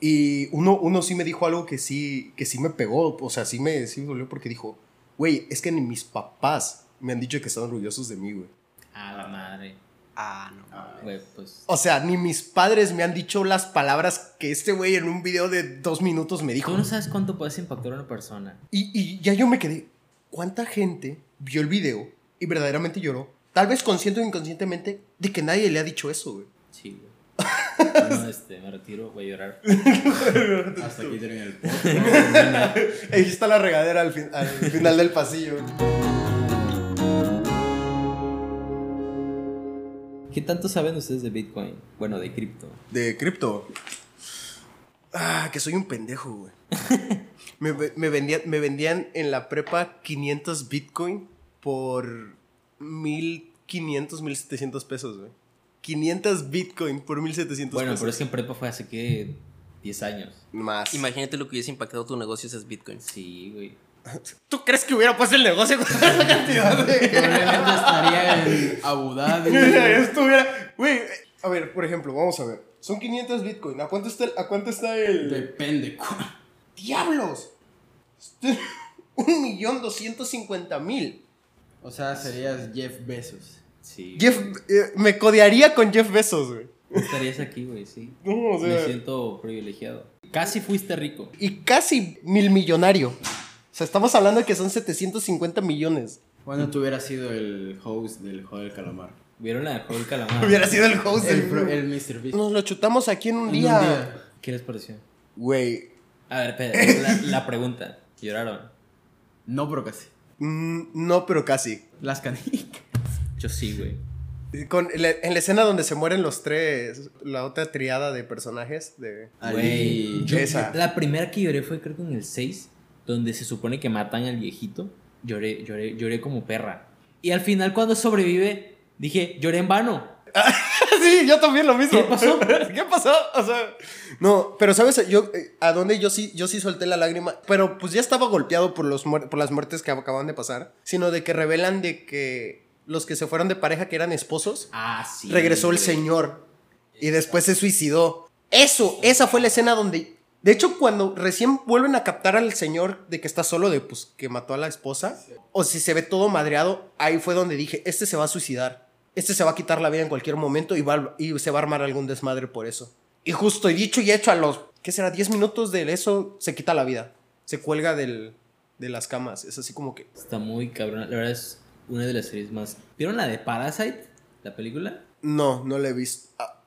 Y uno, uno sí me dijo algo que sí, que sí me pegó, o sea, sí me, sí me dolió porque dijo, güey, es que ni mis papás me han dicho que están orgullosos de mí, güey. A la madre. Ah, no. Güey, pues. O sea, ni mis padres me han dicho las palabras que este güey en un video de dos minutos me dijo. Tú no sabes cuánto puedes impactar a una persona. Y, y ya yo me quedé. ¿Cuánta gente vio el video y verdaderamente lloró? Tal vez consciente o inconscientemente de que nadie le ha dicho eso, güey. Sí, güey. Bueno, este, me retiro, voy a llorar. Hasta aquí termina el podcast. Ahí está la regadera al, fin- al final del pasillo. ¿Qué tanto saben ustedes de Bitcoin? Bueno, de cripto. De cripto. Ah, que soy un pendejo, güey. me, me vendían, me vendían en la prepa 500 Bitcoin por 1500, 1700 pesos, güey. 500 Bitcoin por 1700 Bueno, pesos. pero es que en prepa fue hace que 10 años. Más. Imagínate lo que hubiese impactado tu negocio si es Bitcoin. Sí, güey. ¿Tú crees que hubiera puesto el negocio con esa cantidad de... Probablemente estaría en Abu Dhabi. Estuviera... Güey, a ver, por ejemplo, vamos a ver. Son 500 Bitcoin. ¿A cuánto está el...? ¿A cuánto está el... Depende. cuál. ¡Diablos! Un millón doscientos cincuenta mil. O sea, serías Jeff Bezos. Sí. Jeff... eh, me codearía con Jeff Bezos, güey. Estarías aquí, güey, sí. No, o Me sea... siento privilegiado. Casi fuiste rico. y casi mil millonario. O sea, estamos hablando de que son 750 millones. Cuando tú hubieras sido el host del juego del calamar. ¿Vieron la de Juego del Calamar? Hubiera sido el host El, del... el Mr. Beast. Nos lo chutamos aquí en un En un día. día. ¿Qué les pareció? Güey. A ver, espera, la, la pregunta. ¿Lloraron? No, pero casi. mm, no, pero casi. Las canicas. Yo sí, güey. Con, en la- en la escena donde se mueren los tres, la otra triada de personajes de... Güey, Ali. yo- Esa. la primera que lloré fue creo que en el 6, donde se supone que matan al viejito. Lloré, lloré, lloré como perra. Y al final cuando sobrevive, dije, lloré en vano. sí, yo también lo mismo. ¿Qué pasó? ¿Qué pasó? O sea, no, pero sabes, yo eh, a dónde yo sí, yo sí solté la lágrima, pero pues ya estaba golpeado por los muer- por las muertes que acaban de pasar, sino de que revelan de que los que se fueron de pareja que eran esposos, Ah, sí. regresó el señor y después se suicidó. Eso, esa fue la escena donde de hecho cuando recién vuelven a captar al señor de que está solo de pues que mató a la esposa o si se ve todo madreado, ahí fue donde dije, este se va a suicidar. Este se va a quitar la vida en cualquier momento y, va, y se va a armar algún desmadre por eso. Y justo, y dicho y hecho, a los, ¿qué será? 10 minutos de eso, se quita la vida. Se cuelga del, de las camas. Es así como que... Está muy cabrón. La verdad es una de las series más. ¿Vieron la de Parasite? ¿La película? No, no le he visto. Ah,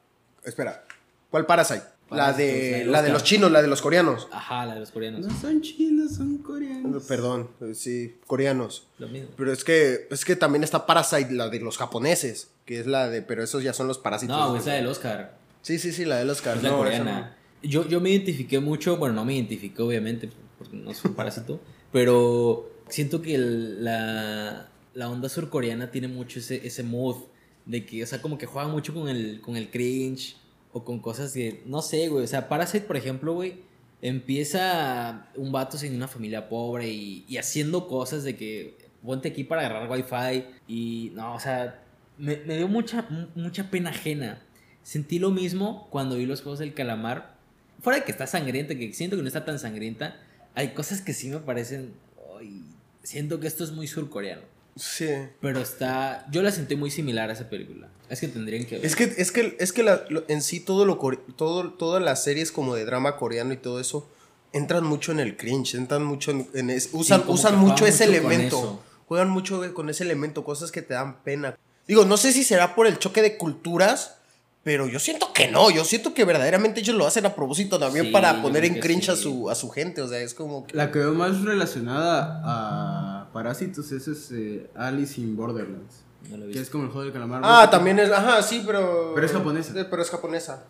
espera, ¿cuál Parasite? La de, la de la los chinos, la de los coreanos. Ajá, la de los coreanos. No son chinos, son coreanos. Perdón, eh, sí, coreanos. Lo mismo. Pero es que, es que también está Parasite, la de los japoneses, que es la de, pero esos ya son los parásitos. No, es la del Oscar. Sí, sí, sí, la del Oscar. Es la No, coreana. Yo, yo me identifiqué mucho, bueno, no me identifiqué obviamente, porque no soy un parásito, pero siento que el- la, la onda surcoreana tiene mucho ese, ese mood de que, o sea, como que juegan mucho con el, con el cringe o con cosas que, no sé, güey, o sea, Parasite, por ejemplo, güey, empieza un vato sin una familia pobre y, y haciendo cosas de que ponte aquí para agarrar wifi y, no, o sea, me, me dio mucha, mucha pena ajena. Sentí lo mismo cuando vi los juegos del calamar. Fuera de que está sangrienta, que siento que no está tan sangrienta, hay cosas que sí me parecen. siento que esto es muy surcoreano. Sí. Pero está. Yo la sentí muy similar a esa película. Es que tendrían que ver. Es que, es que, es que la- lo- en sí todo lo todo, todas las series como de drama coreano y todo eso entran mucho en el cringe, entran mucho en, en es- usan, usan mucho ese mucho elemento. Juegan mucho con ese elemento, cosas que te dan pena. Digo, no sé si será por el choque de culturas, pero yo siento que no. Yo siento que verdaderamente ellos lo hacen a propósito también Sí, para poner en cringe a, su, a su gente. O sea, es como que. La que veo más relacionada a Parásitos es ese Alice in Borderlands. No lo he Que es como el juego del calamar. Ah, ¿no? también es. Ajá, sí, pero. Pero es japonesa. Eh, Pero es japonesa.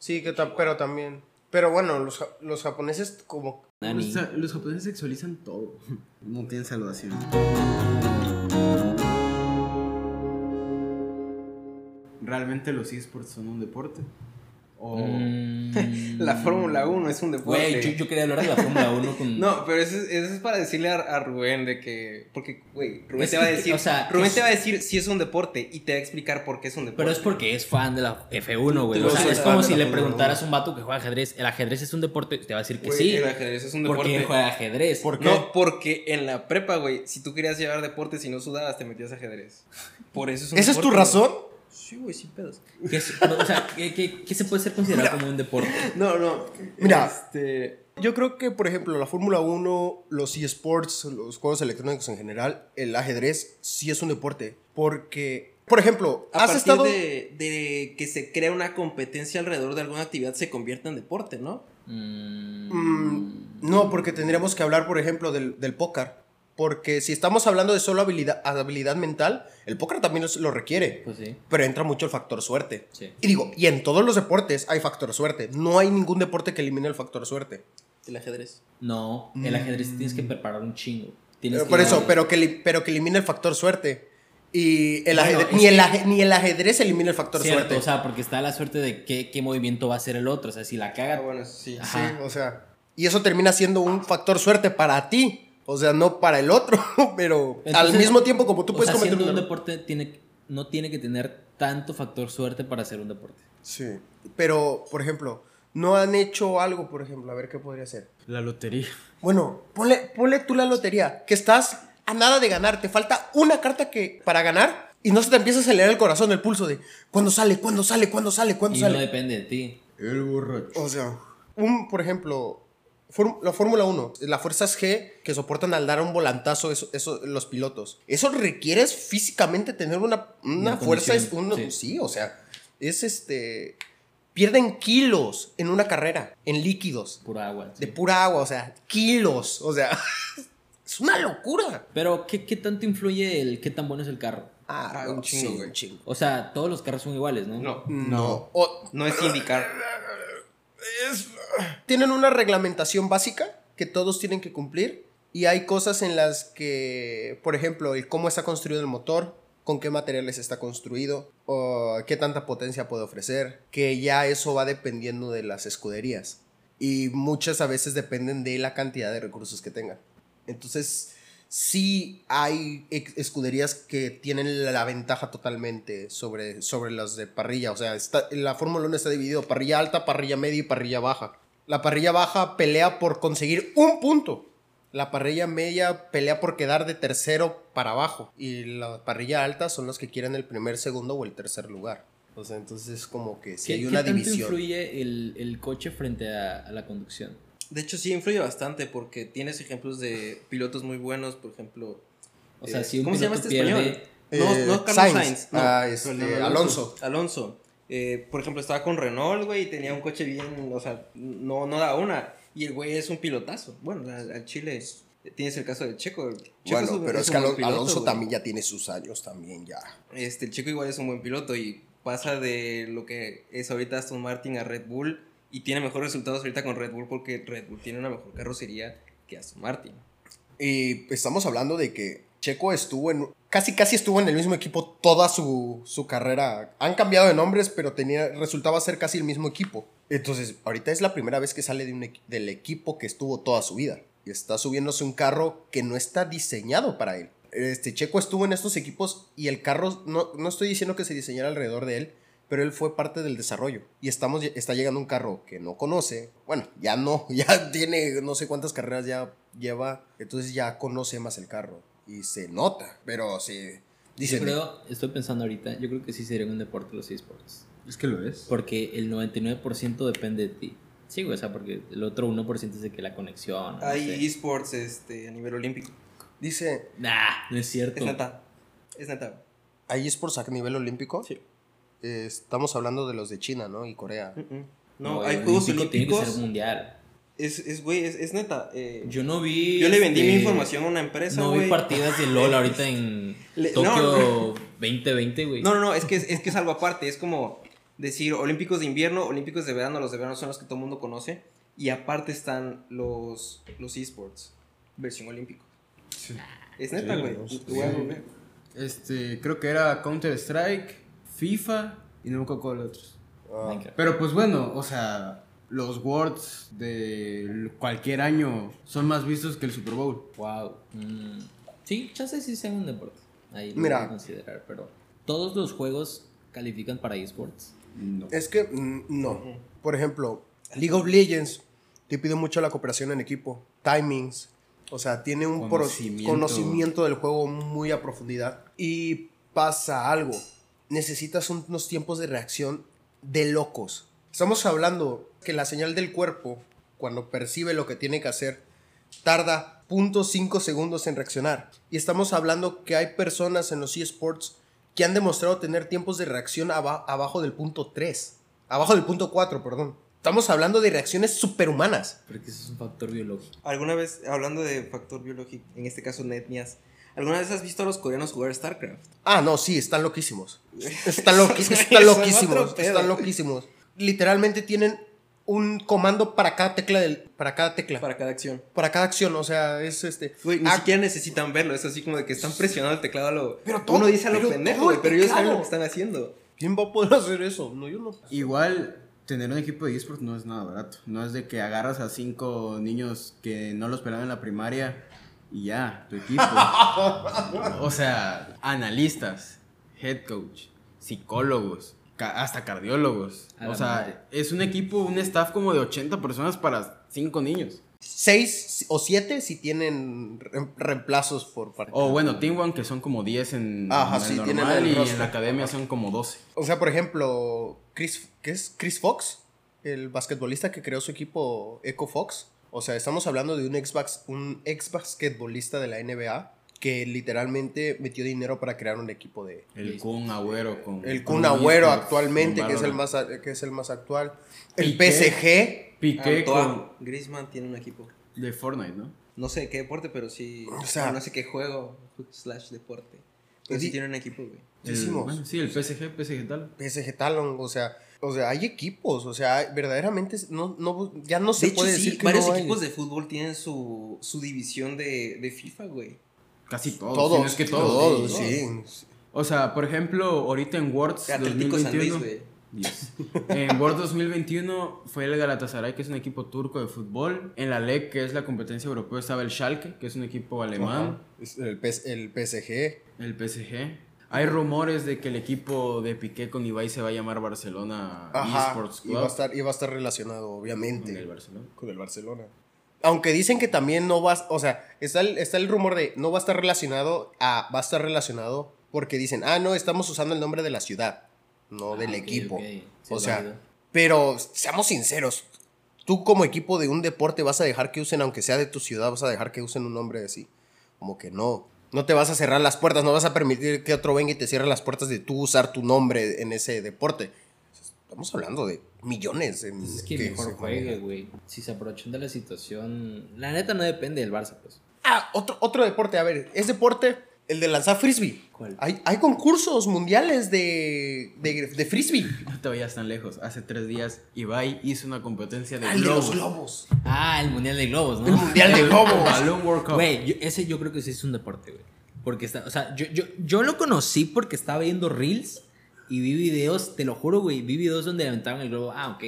Sí, que ta- pero también. Pero bueno, los, ja- los japoneses como. Los, los japoneses sexualizan todo. No tienen salvación. ¿Realmente los esports son un deporte? O... Mm. La Fórmula 1 es un deporte. Güey, yo, yo quería hablar de la Fórmula 1 con. No, pero eso, es- eso es para decirle a, a Rubén de que. Porque, güey, Rubén Es te va a decir. o sea, Rubén es- te va a decir si es un deporte y te va a explicar por qué es un deporte. Pero es porque es fan de la F1, güey. O sea, es como si le preguntaras a un vato que juega ajedrez. ¿El ajedrez es un deporte? Te va a decir que Güey, sí. El ajedrez es un Porque deporte. él juega ajedrez. ¿Por qué? No, porque en la prepa, güey, si tú querías llevar deportes y no sudabas, te metías a ajedrez. Por eso es un ¿Esa es tu razón? Sí, güey, sin pedos. ¿Qué es- o sea, ¿qué, qué- qué se puede ser considerado como un deporte? No, no. Mira. Este. Yo creo que, por ejemplo, la Fórmula 1, los eSports, los juegos electrónicos en general, el ajedrez sí es un deporte. Porque, por ejemplo, A has partir estado. de, de que se crea una competencia alrededor de alguna actividad, se convierte en deporte, ¿no? Mm, Mm, no, porque tendríamos que hablar, por ejemplo, del, del póker. Porque si estamos hablando de solo habilidad, habilidad mental, el póker también lo requiere. Pues sí. Pero entra mucho el factor suerte. Sí. Y digo, y en todos los deportes hay factor suerte. No hay ningún deporte que elimine el factor suerte. El ajedrez. No, el ajedrez tienes que preparar un chingo. Tienes Pero que por eso, pero que, pero que elimine el factor suerte. Y el Bueno, ajedrez- ni, el que- aje- ni el ajedrez elimina el factor Cierto, suerte. o sea, porque está la suerte de qué, qué movimiento va a hacer el otro. O sea, si la caga. Ah, bueno, sí. sí, o sea. Y eso termina siendo un factor suerte para ti. O sea, no para el otro. Pero al mismo tiempo, como tú o puedes sea, cometer siendo un un error. deporte tiene, no tiene que tener tanto factor suerte para ser un deporte. Sí. Pero, por ejemplo, no han hecho algo, por ejemplo, a ver qué podría ser. La lotería. Bueno, ponle, ponle tú la lotería, que estás a nada de ganar, te falta una carta que para ganar y no se te empieza a acelerar el corazón, el pulso de cuándo sale, cuándo sale, cuándo sale, cuándo Y no sale. depende de ti. El borracho. O sea, un, por ejemplo, la Fórmula 1, las fuerzas G que soportan al dar un volantazo eso, eso- los pilotos. Eso requiere físicamente tener una, una Una fuerza. es- condición, uno- sí. sí, o sea, es este. Pierden kilos en una carrera, en líquidos, Pura agua. sí. de pura agua, o sea, kilos, o sea, es una locura. Pero, ¿qué, ¿qué tanto influye el qué tan bueno es el carro? Ah, un chingo, sí, güey. un chingo. O sea, todos los carros son iguales, ¿no? No, No. O- no es indicar. Tienen una reglamentación básica que todos tienen que cumplir y hay cosas en las que, por ejemplo, el cómo está construido el motor, con qué materiales está construido, o qué tanta potencia puede ofrecer, que ya eso va dependiendo de las escuderías y muchas a veces dependen de la cantidad de recursos que tengan. Entonces, sí hay escuderías que tienen la ventaja totalmente sobre, sobre las de parrilla. O sea, está, la Fórmula 1 está dividido parrilla alta, parrilla media y parrilla baja. La parrilla baja pelea por conseguir un punto. La parrilla media pelea por quedar de tercero para abajo. Y la parrilla alta son los que quieren el primer, segundo o el tercer lugar. O sea, entonces como que si ¿Qué, hay qué una tanto división. influye el, el coche frente a, a la conducción? De hecho, sí influye bastante porque tienes ejemplos de pilotos muy buenos, por ejemplo. O sea, eh, si un ¿Cómo se llama este pierde- español? No, Eh, no Carlos Sainz. Sainz. no. Ah, este, Fernando Alonso. Alonso. Eh, por ejemplo, estaba con Renault, güey, y tenía un coche bien, o sea, no, no da una. Y el güey es un pilotazo. Bueno, al, Chile es- tienes el caso del Checo. Bueno, un- pero es un que buen Alon- piloto, Alonso también ya tiene sus años también ya. Este, el Checo igual es un buen piloto y pasa de lo que es ahorita Aston Martin a Red Bull y tiene mejores resultados ahorita con Red Bull porque Red Bull tiene una mejor carrocería que Aston Martin. Y estamos hablando de que Checo estuvo en. Casi, casi estuvo en el mismo equipo toda su, su carrera. Han cambiado de nombres, pero tenía, resultaba ser casi el mismo equipo. Entonces, ahorita es la primera vez que sale del equipo que estuvo toda su vida. Y está subiéndose un carro que no está diseñado para él. Este Checo estuvo en estos equipos y el carro, no, no estoy diciendo que se diseñara alrededor de él, pero él fue parte del desarrollo. Y estamos, está llegando un carro que no conoce. Bueno, ya no, ya tiene no sé cuántas carreras ya lleva. Entonces ya conoce más el carro. Y se nota, pero sí. Yo Dicen, creo, estoy pensando ahorita, yo creo que sí sería un deporte los esports. Es que lo es. Porque el 99% depende de ti. Sí, güey, o sea, porque el otro 1% es de que la conexión. no Hay sé. esports este, a nivel olímpico. dice, Nah, no es cierto. Es neta. Es neta. ¿hay esports a nivel olímpico? Sí. Eh, estamos hablando de los de China, ¿no? Y Corea. Mm-mm. No, el hay Juegos olímpico Tiene que Olímpicos. ser mundial. Es, es, güey, es, es neta. eh, Yo no vi. yo le vendí mi este, información a una empresa, No güey. vi partidas de LOL ahorita en Le- Tokio no, 2020, güey. No, no, no, es que es, es que es algo aparte. Es como decir Olímpicos de invierno, Olímpicos de verano. Los de verano son los que todo el mundo conoce. Y aparte están los, los esports, versión olímpico. Es neta, Sí, güey. no, sí. Este, creo que era Counter Strike, FIFA y no me acuerdo cuál otros. Ah. Pero pues bueno, o sea, los Worlds de cualquier año son más vistos que el Super Bowl. Wow. Mm, sí, chance sí sea un deporte. Ahí lo Mira. voy a considerar, pero todos los juegos califican para esports. No. Es que mm, no. Por ejemplo, League of Legends te pide mucho la cooperación en equipo, timings. O sea, tiene un conocimiento del juego muy a profundidad. Y pasa algo. Necesitas un- unos tiempos de reacción de locos. Estamos hablando que la señal del cuerpo, cuando percibe lo que tiene que hacer, tarda 0.5 segundos en reaccionar. Y estamos hablando que hay personas en los eSports que han demostrado tener tiempos de reacción aba- abajo del punto 3. Abajo del punto 4, perdón. Estamos hablando de reacciones superhumanas. Porque eso es un factor biológico. Alguna vez, hablando de factor biológico, en este caso netnias, ¿alguna vez has visto a los coreanos jugar StarCraft? Ah, no, sí, están loquísimos. Están, loqui- Son están loquísimos. Están loquísimos. Literalmente tienen un comando para cada tecla del, para cada tecla. Para, Para cada acción. cada acción. O sea, es este. Güey, ni Ah, siquiera necesitan verlo, es así como de que están presionando el teclado a lo... Pero todo- Uno dice a lo pero pendejo, güey, pero ellos saben lo que están haciendo. ¿Quién va a poder hacer eso? No, yo no. Igual, tener un equipo de esports no es nada barato. No es de que agarras a cinco niños que no los pelaban en la primaria y ya, tu equipo. o sea, analistas, head coach, psicólogos, ca- hasta cardiólogos. A O sea, madre. es un equipo, un staff como de 80 personas para cinco niños. Seis o siete si tienen re- reemplazos por parte. O bueno, Team One que son como 10 en, Ajá, en el sí, tienen normal el y roster. en la academia son como 12. O sea, por ejemplo, Chris, ¿qué es? Chris Fox el basquetbolista que creó su equipo Echo Fox. O sea, estamos hablando de un ex, un ex basquetbolista de la NBA que literalmente metió dinero para crear un equipo de... El Kun Agüero con. El Kun Agüero actualmente, que es, el más, a- que es el más actual. El Piqué. PSG. Piqué Antoine con. Griezmann tiene un equipo. De Fortnite, ¿no? No sé qué deporte, pero sí. O sea- no sé qué juego slash deporte. Pero sí tiene un equipo, güey. El- bueno, sí, el PSG, PSG tal. PSG Talon, o sea, o sea, hay equipos, o sea, verdaderamente no, no, ya no se de hecho, puede sí, decir que varios no hay. equipos de fútbol tienen su, su división de, de FIFA, güey. Casi todos. Todos, si no es que todos. todos, sí. sí. O sea, por ejemplo, ahorita en Worlds Atlético San Luis, 2021. güey. Yes. En World 2021 fue el Galatasaray, que es un equipo turco de fútbol. En la LEC, que es la competencia europea, estaba el Schalke, que es un equipo alemán. El PSG. El PSG. Hay rumores de que el equipo de Piqué con Ibai se va a llamar Barcelona Ajá. Esports Y Club. va a estar, a estar relacionado, con obviamente, el Barcelona. con el Barcelona. Aunque dicen que también no va, o sea, está el, está el rumor de no va a estar relacionado a, va a estar relacionado porque dicen, ah, no, estamos usando el nombre de la ciudad, no del Ah, ok, equipo. ok. Sí, o sea, pero seamos sinceros, tú como equipo de un deporte vas a dejar que usen, aunque sea de tu ciudad, vas a dejar que usen un nombre así. Como que no. No te vas a cerrar las puertas, no vas a permitir que otro venga y te cierre las puertas de tú usar tu nombre en ese deporte. Estamos hablando de millones. en- Pues Es que, que mejor juegue, güey. Si se aprovechan de la situación. La neta no depende del Barça, pues. Ah, otro, otro deporte, a ver, es deporte el de lanzar frisbee. ¿Cuál? Hay, hay concursos mundiales de, de, de frisbee. No te vayas tan lejos. Hace tres días Ibai hizo una competencia de Ah, el de globos. los globos. Ah, el Mundial de Globos, ¿no? El mundial de El globos. Balloon World Cup. Güey, yo- ese yo creo que sí es un deporte, güey. Porque está, o sea, yo, yo, yo lo conocí porque estaba viendo Reels y vi videos, te lo juro, güey, vi videos donde aventaban el globo. Ah, ok,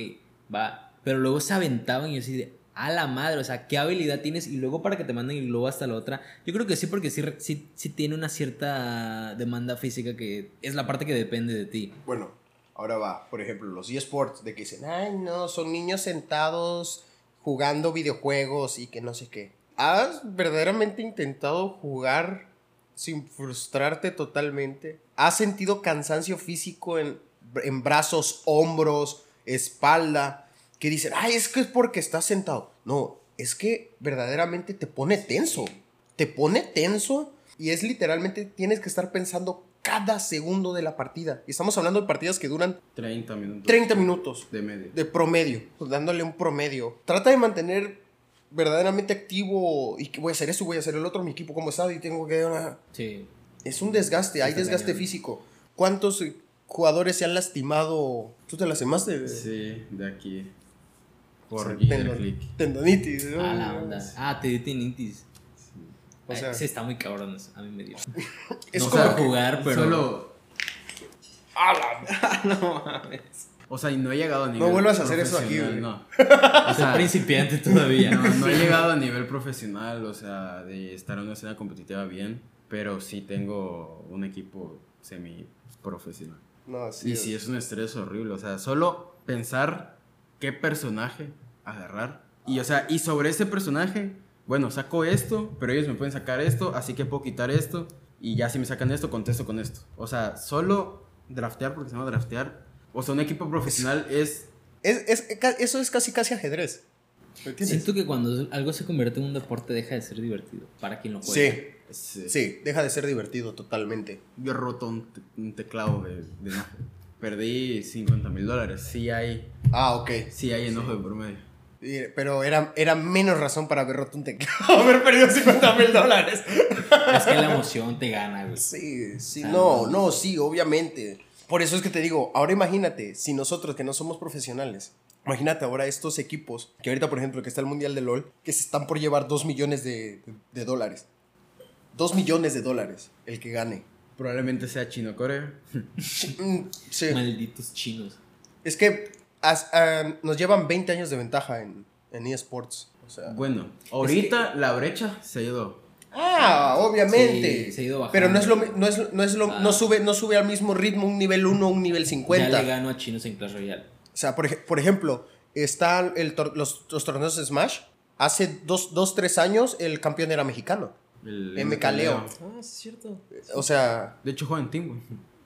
va. Pero luego se aventaban y yo así de, a la madre, o sea, ¿qué habilidad tienes? Y luego para que te manden el globo hasta la otra. Yo creo que sí, porque sí, sí, sí tiene una cierta demanda física que es la parte que depende de ti. Bueno, ahora va, por ejemplo, los eSports, de que dicen, ay, no, son niños sentados jugando videojuegos y que no sé qué. ¿Has verdaderamente intentado jugar sin frustrarte totalmente? ¿Has sentido cansancio físico en, en brazos, hombros, espalda? Que dicen, ay, es que es porque estás sentado. No, es que verdaderamente te pone tenso. Te pone tenso y es literalmente, tienes que estar pensando cada segundo de la partida. Y estamos hablando de partidas que duran 30 minutos. 30 minutos De medio. de promedio, pues, dándole un promedio. Trata de mantener verdaderamente activo y que voy a hacer eso, voy a hacer el otro, mi equipo cómo está y tengo que... una- Sí. Es un desgaste, hay desgaste físico. ¿Cuántos jugadores se han lastimado? ¿Tú te lastimaste? Sí, de aquí. Por tendon- Click. Tendonitis. ¿no? Ah, la onda. Ah, te dio tinitis. O sea- sí, está muy cabrón. eso, A mí me dio. Es no como sabe jugar, pero. Solo. no mames. O sea, y no he llegado a nivel. vuelvas a hacer eso aquí, güey. No. O sea, principiante todavía. no, no he llegado a nivel profesional, o sea, de estar en una escena competitiva bien, pero sí tengo un equipo semi profesional. No, sí. Y sí, es un estrés horrible. O sea, solo pensar qué personaje agarrar. Y, o sea, y sobre ese personaje, bueno, saco esto, pero ellos me pueden sacar esto, así que puedo quitar esto. Y ya si me sacan esto, contesto con esto. O sea, solo draftear, porque se llama draftear. O sea, un equipo profesional es. Es, es- ca- eso es casi casi ajedrez. Siento que cuando algo se convierte en un deporte deja de ser divertido para quien lo juega. Sí, es, eh, sí, deja de ser divertido totalmente. Yo he roto un, te- un teclado de, de. Perdí 50 mil dólares. Sí hay, Ah, ok. sí hay enojo de promedio. Y- Pero era, era menos razón para haber roto un teclado, haber perdido 50 mil dólares. Es que la emoción te gana, güey. Sí, sí, Ah, no, no. no, sí, obviamente. Por eso es que te digo, ahora imagínate, si nosotros que no somos profesionales, imagínate ahora estos equipos, que ahorita por ejemplo que está el Mundial de LOL, que se están por llevar 2 millones de, de- de dólares. 2 millones de dólares el que gane. Probablemente sea Chino Corea. Mm, Sí, Malditos chinos. es que as- ah, nos llevan 20 años de ventaja en, en eSports. O sea, Bueno, ahorita la brecha se ha ido. Ah, obviamente. Sí, se ha ido bajando. Pero no es lo no es, no es lo Ah. no sube no sube al mismo ritmo un nivel 1 un nivel Ya 50. le gano a chinos en Clash Royale. O sea, por, por ejemplo, están los, los torneos de Smash. Hace dos, dos, tres años el campeón era mexicano. El MK Leo. Ah, sí es cierto. O sea, De hecho, juega en Team, güey.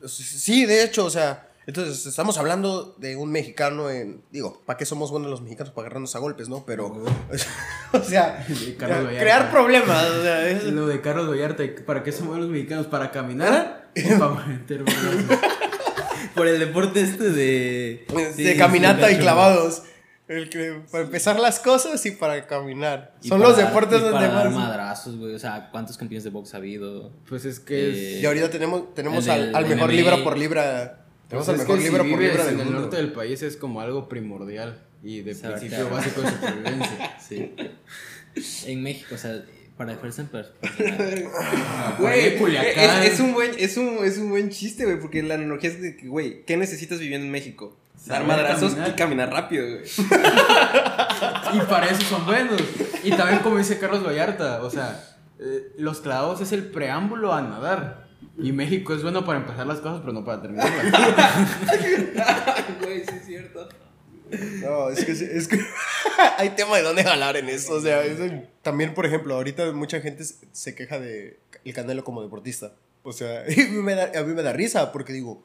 sí, de hecho, o sea, Entonces, estamos hablando de un mexicano en. Digo, ¿para qué somos buenos los mexicanos? Para agarrarnos a golpes, ¿no? Pero. o sea, De crear problemas. O sea, es- Lo de Carlos Vallarta, ¿para qué somos los mexicanos? ¿Para caminar? ¿O para meter? Por el deporte este de. de sí, caminata y clavados. El que, para empezar las cosas y para caminar. Y Son para los dar- deportes y donde para dar más. madrazos, güey. O sea, ¿cuántos campeones de box ha habido? Pues es que. Eh, Y ahorita tenemos, tenemos al, del al mejor MMA. libra por libra. Tenemos Pues al mejor si libra por libra del en el mundo. norte del país es como algo primordial y de Saber principio básico de supervivencia. Sí. En México, o sea, para defensa en. Güey, es, es un buen, es, un, es un buen chiste, güey, porque la analogía es de que, güey, ¿qué necesitas viviendo en México? Dar madrazos y caminar rápido, güey. Y para eso son buenos. Y también como dice Carlos Vallarta, o sea, eh, los clavados es el preámbulo a nadar. Y México es bueno para empezar las cosas, pero no para terminarlas. Güey, sí es cierto. No, es que, es que hay tema de dónde jalar en esto. O sea, eso- también, por ejemplo, ahorita mucha gente se- queja de el Canelo como deportista. O sea, y a mí me da, a mí me da risa porque digo,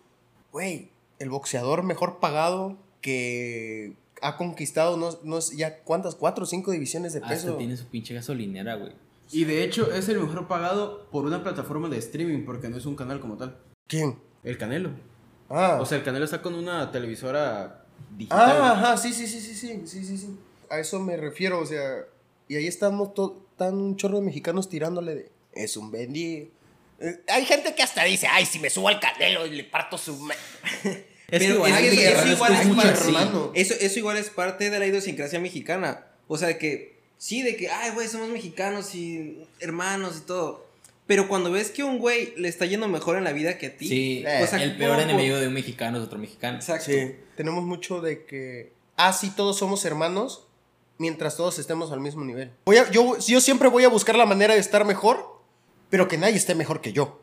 güey, el boxeador mejor pagado que ha conquistado no, no es ya cuántas, cuatro o cinco divisiones de Hasta peso. tiene su pinche gasolinera, güey. Y de hecho es el mejor pagado por una plataforma de streaming, porque no es un canal como tal. ¿Quién? El Canelo. Ah, O sea, el Canelo está con una televisora digital. Ah, ajá, sí, sí, sí, sí, sí, sí, sí, sí. A eso me refiero, o sea, y ahí estamos tan un chorro de mexicanos tirándole de, es un vendido. Eh, hay gente que hasta dice, ay, si me subo al canelo y le parto su... ma-". Es Pero igual, es que hay eso, eso es igual es parte, así. hermano. eso, eso igual es parte de la idiosincrasia mexicana. O sea, que sí, de que, ay, güey, somos mexicanos y hermanos y todo. Pero cuando ves que un güey le está yendo mejor en la vida que a ti. Sí, o sea, el peor enemigo de un mexicano es otro mexicano. Exacto. Sí, tenemos mucho de que, ah, sí, todos somos hermanos, mientras todos estemos al mismo nivel. Voy a, yo, yo siempre voy a buscar la manera de estar mejor, pero que nadie esté mejor que yo.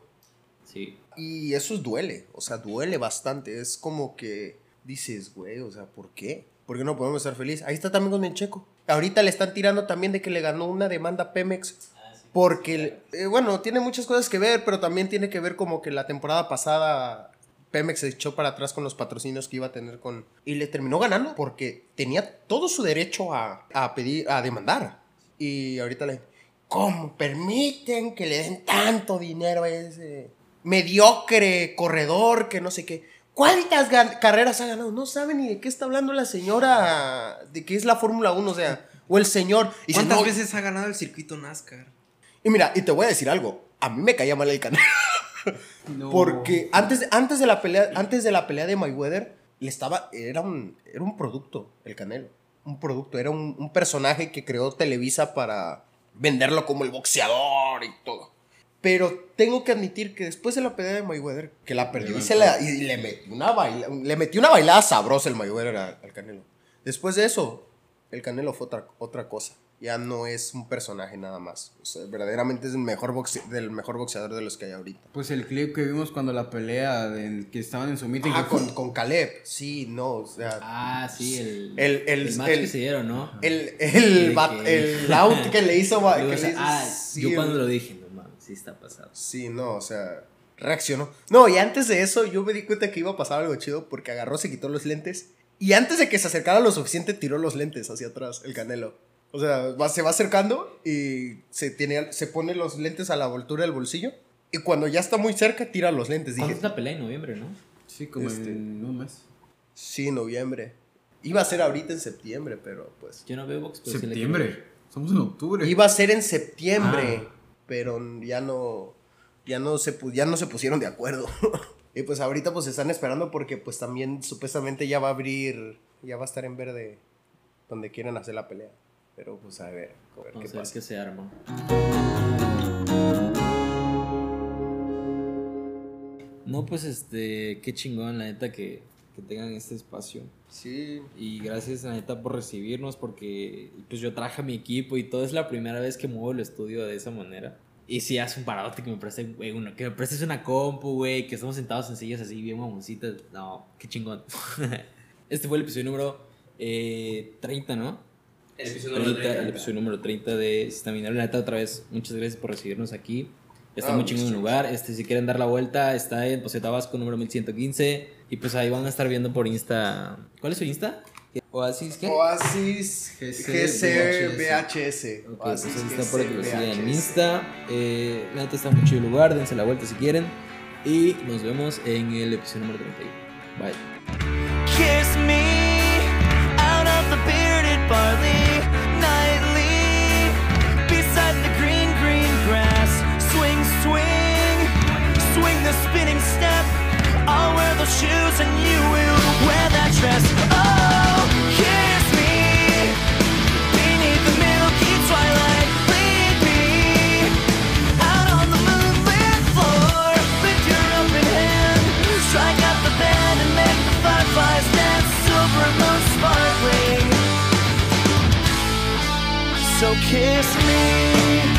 Sí. Y eso duele, o sea, duele bastante. Es como que dices, güey, o sea, ¿por qué? ¿Por qué no podemos estar felices? Ahí está también con el checo. Ahorita le están tirando también de que le ganó una demanda Pemex. Porque, eh, bueno, tiene muchas cosas que ver, pero también tiene que ver como que la temporada pasada Pemex se echó para atrás con los patrocinios que iba a tener con... Y le terminó ganando porque tenía todo su derecho a, a pedir, a demandar. Y ahorita le... ¿Cómo permiten que le den tanto dinero a ese mediocre corredor que no sé qué? ¿Cuántas carreras ha ganado? No sabe ni de qué está hablando la señora, de qué es la Fórmula 1, o sea, o el señor. Y dice, ¿Cuántas "No". veces ha ganado el circuito NASCAR? Y mira, y te voy a decir algo, a mí me caía mal el canal. No. Porque antes, de- antes, de la pelea, antes de la pelea de Mayweather, le estaba, era, un, era un producto, el Canelo. Un producto, era un, un personaje que creó Televisa para venderlo como el boxeador y todo. Pero tengo que admitir que después de la pelea de Mayweather, que la perdió y, se la- y le, metió una baila- le metió una bailada sabrosa el Mayweather al Canelo. Después de eso, el Canelo fue otra, otra cosa. Ya no es un personaje nada más. O sea, verdaderamente es el mejor, boxe- del mejor boxeador de los que hay ahorita. Pues el clip que vimos cuando la pelea del que estaban en su meeting. Ah, con, con Caleb. Sí, no, o sea. Ah, sí, el. El- el- match el- que se dieron, ¿no? El, el, De que- el out que le hizo. que le hizo- ah, sí, yo cuando el- lo dije, no mames, sí está pasado. Sí, no, o sea. Reaccionó. No, y antes de eso, yo me di cuenta que iba a pasar algo chido porque agarró, se quitó los lentes. Y antes de que se acercara lo suficiente, tiró los lentes hacia atrás, el canelo. O sea, va- se va acercando y se, tiene, se pone los lentes a la altura del bolsillo. Y cuando ya está muy cerca, tira los lentes. ¿Cuándo Dije, es la pelea en noviembre, no? Sí, como Este- en un mes. sí, noviembre. Iba a ser ahorita en septiembre, pero pues. Yo no veo box, pero sí Septiembre. Somos en octubre. Iba a ser en septiembre, Ah. pero ya no, ya no se, ya no se pusieron de acuerdo. y pues ahorita pues están esperando porque pues también supuestamente ya va a abrir, ya va a estar en verde donde quieren hacer la pelea. Pero pues a ver, a ver qué Vamos a ver pasa. qué se arma. No, pues este, qué chingón, la neta, que, que tengan este espacio. Sí, Y gracias, la neta, por recibirnos, porque pues yo traje a mi equipo y todo es la primera vez que muevo el estudio de esa manera. Y si hace un parote que me prestes, güey, uno, que me prestes una compu, güey, que estamos sentados en sillas así, bien mamoncitas. No, qué chingón. este fue el episodio número eh, 30, ¿no? El episodio 30, el episodio número 30 de. La neta, otra vez, muchas gracias por recibirnos aquí. Está Ah, muy chingón el lugar. Este, si quieren dar la vuelta, está en Paseo Tabasco número 1115. Y pues ahí van a estar viendo por Insta. ¿Cuál es su Insta? Oasis, ¿qué? Oasis GC GCBHS. Pues Oasis está para que lo sigan en. Insta. Eh, la neta está muy chido el lugar, dense la vuelta si quieren. Y nos vemos en el episodio número 31. Bye. Kiss me out of the bearded barley shoes and you will wear that dress. Oh, kiss me beneath the milky twilight. Lead me out on the moonlit floor. Lift your open hand, strike the band and make the fireflies dance. Silver moon sparkling. So kiss me.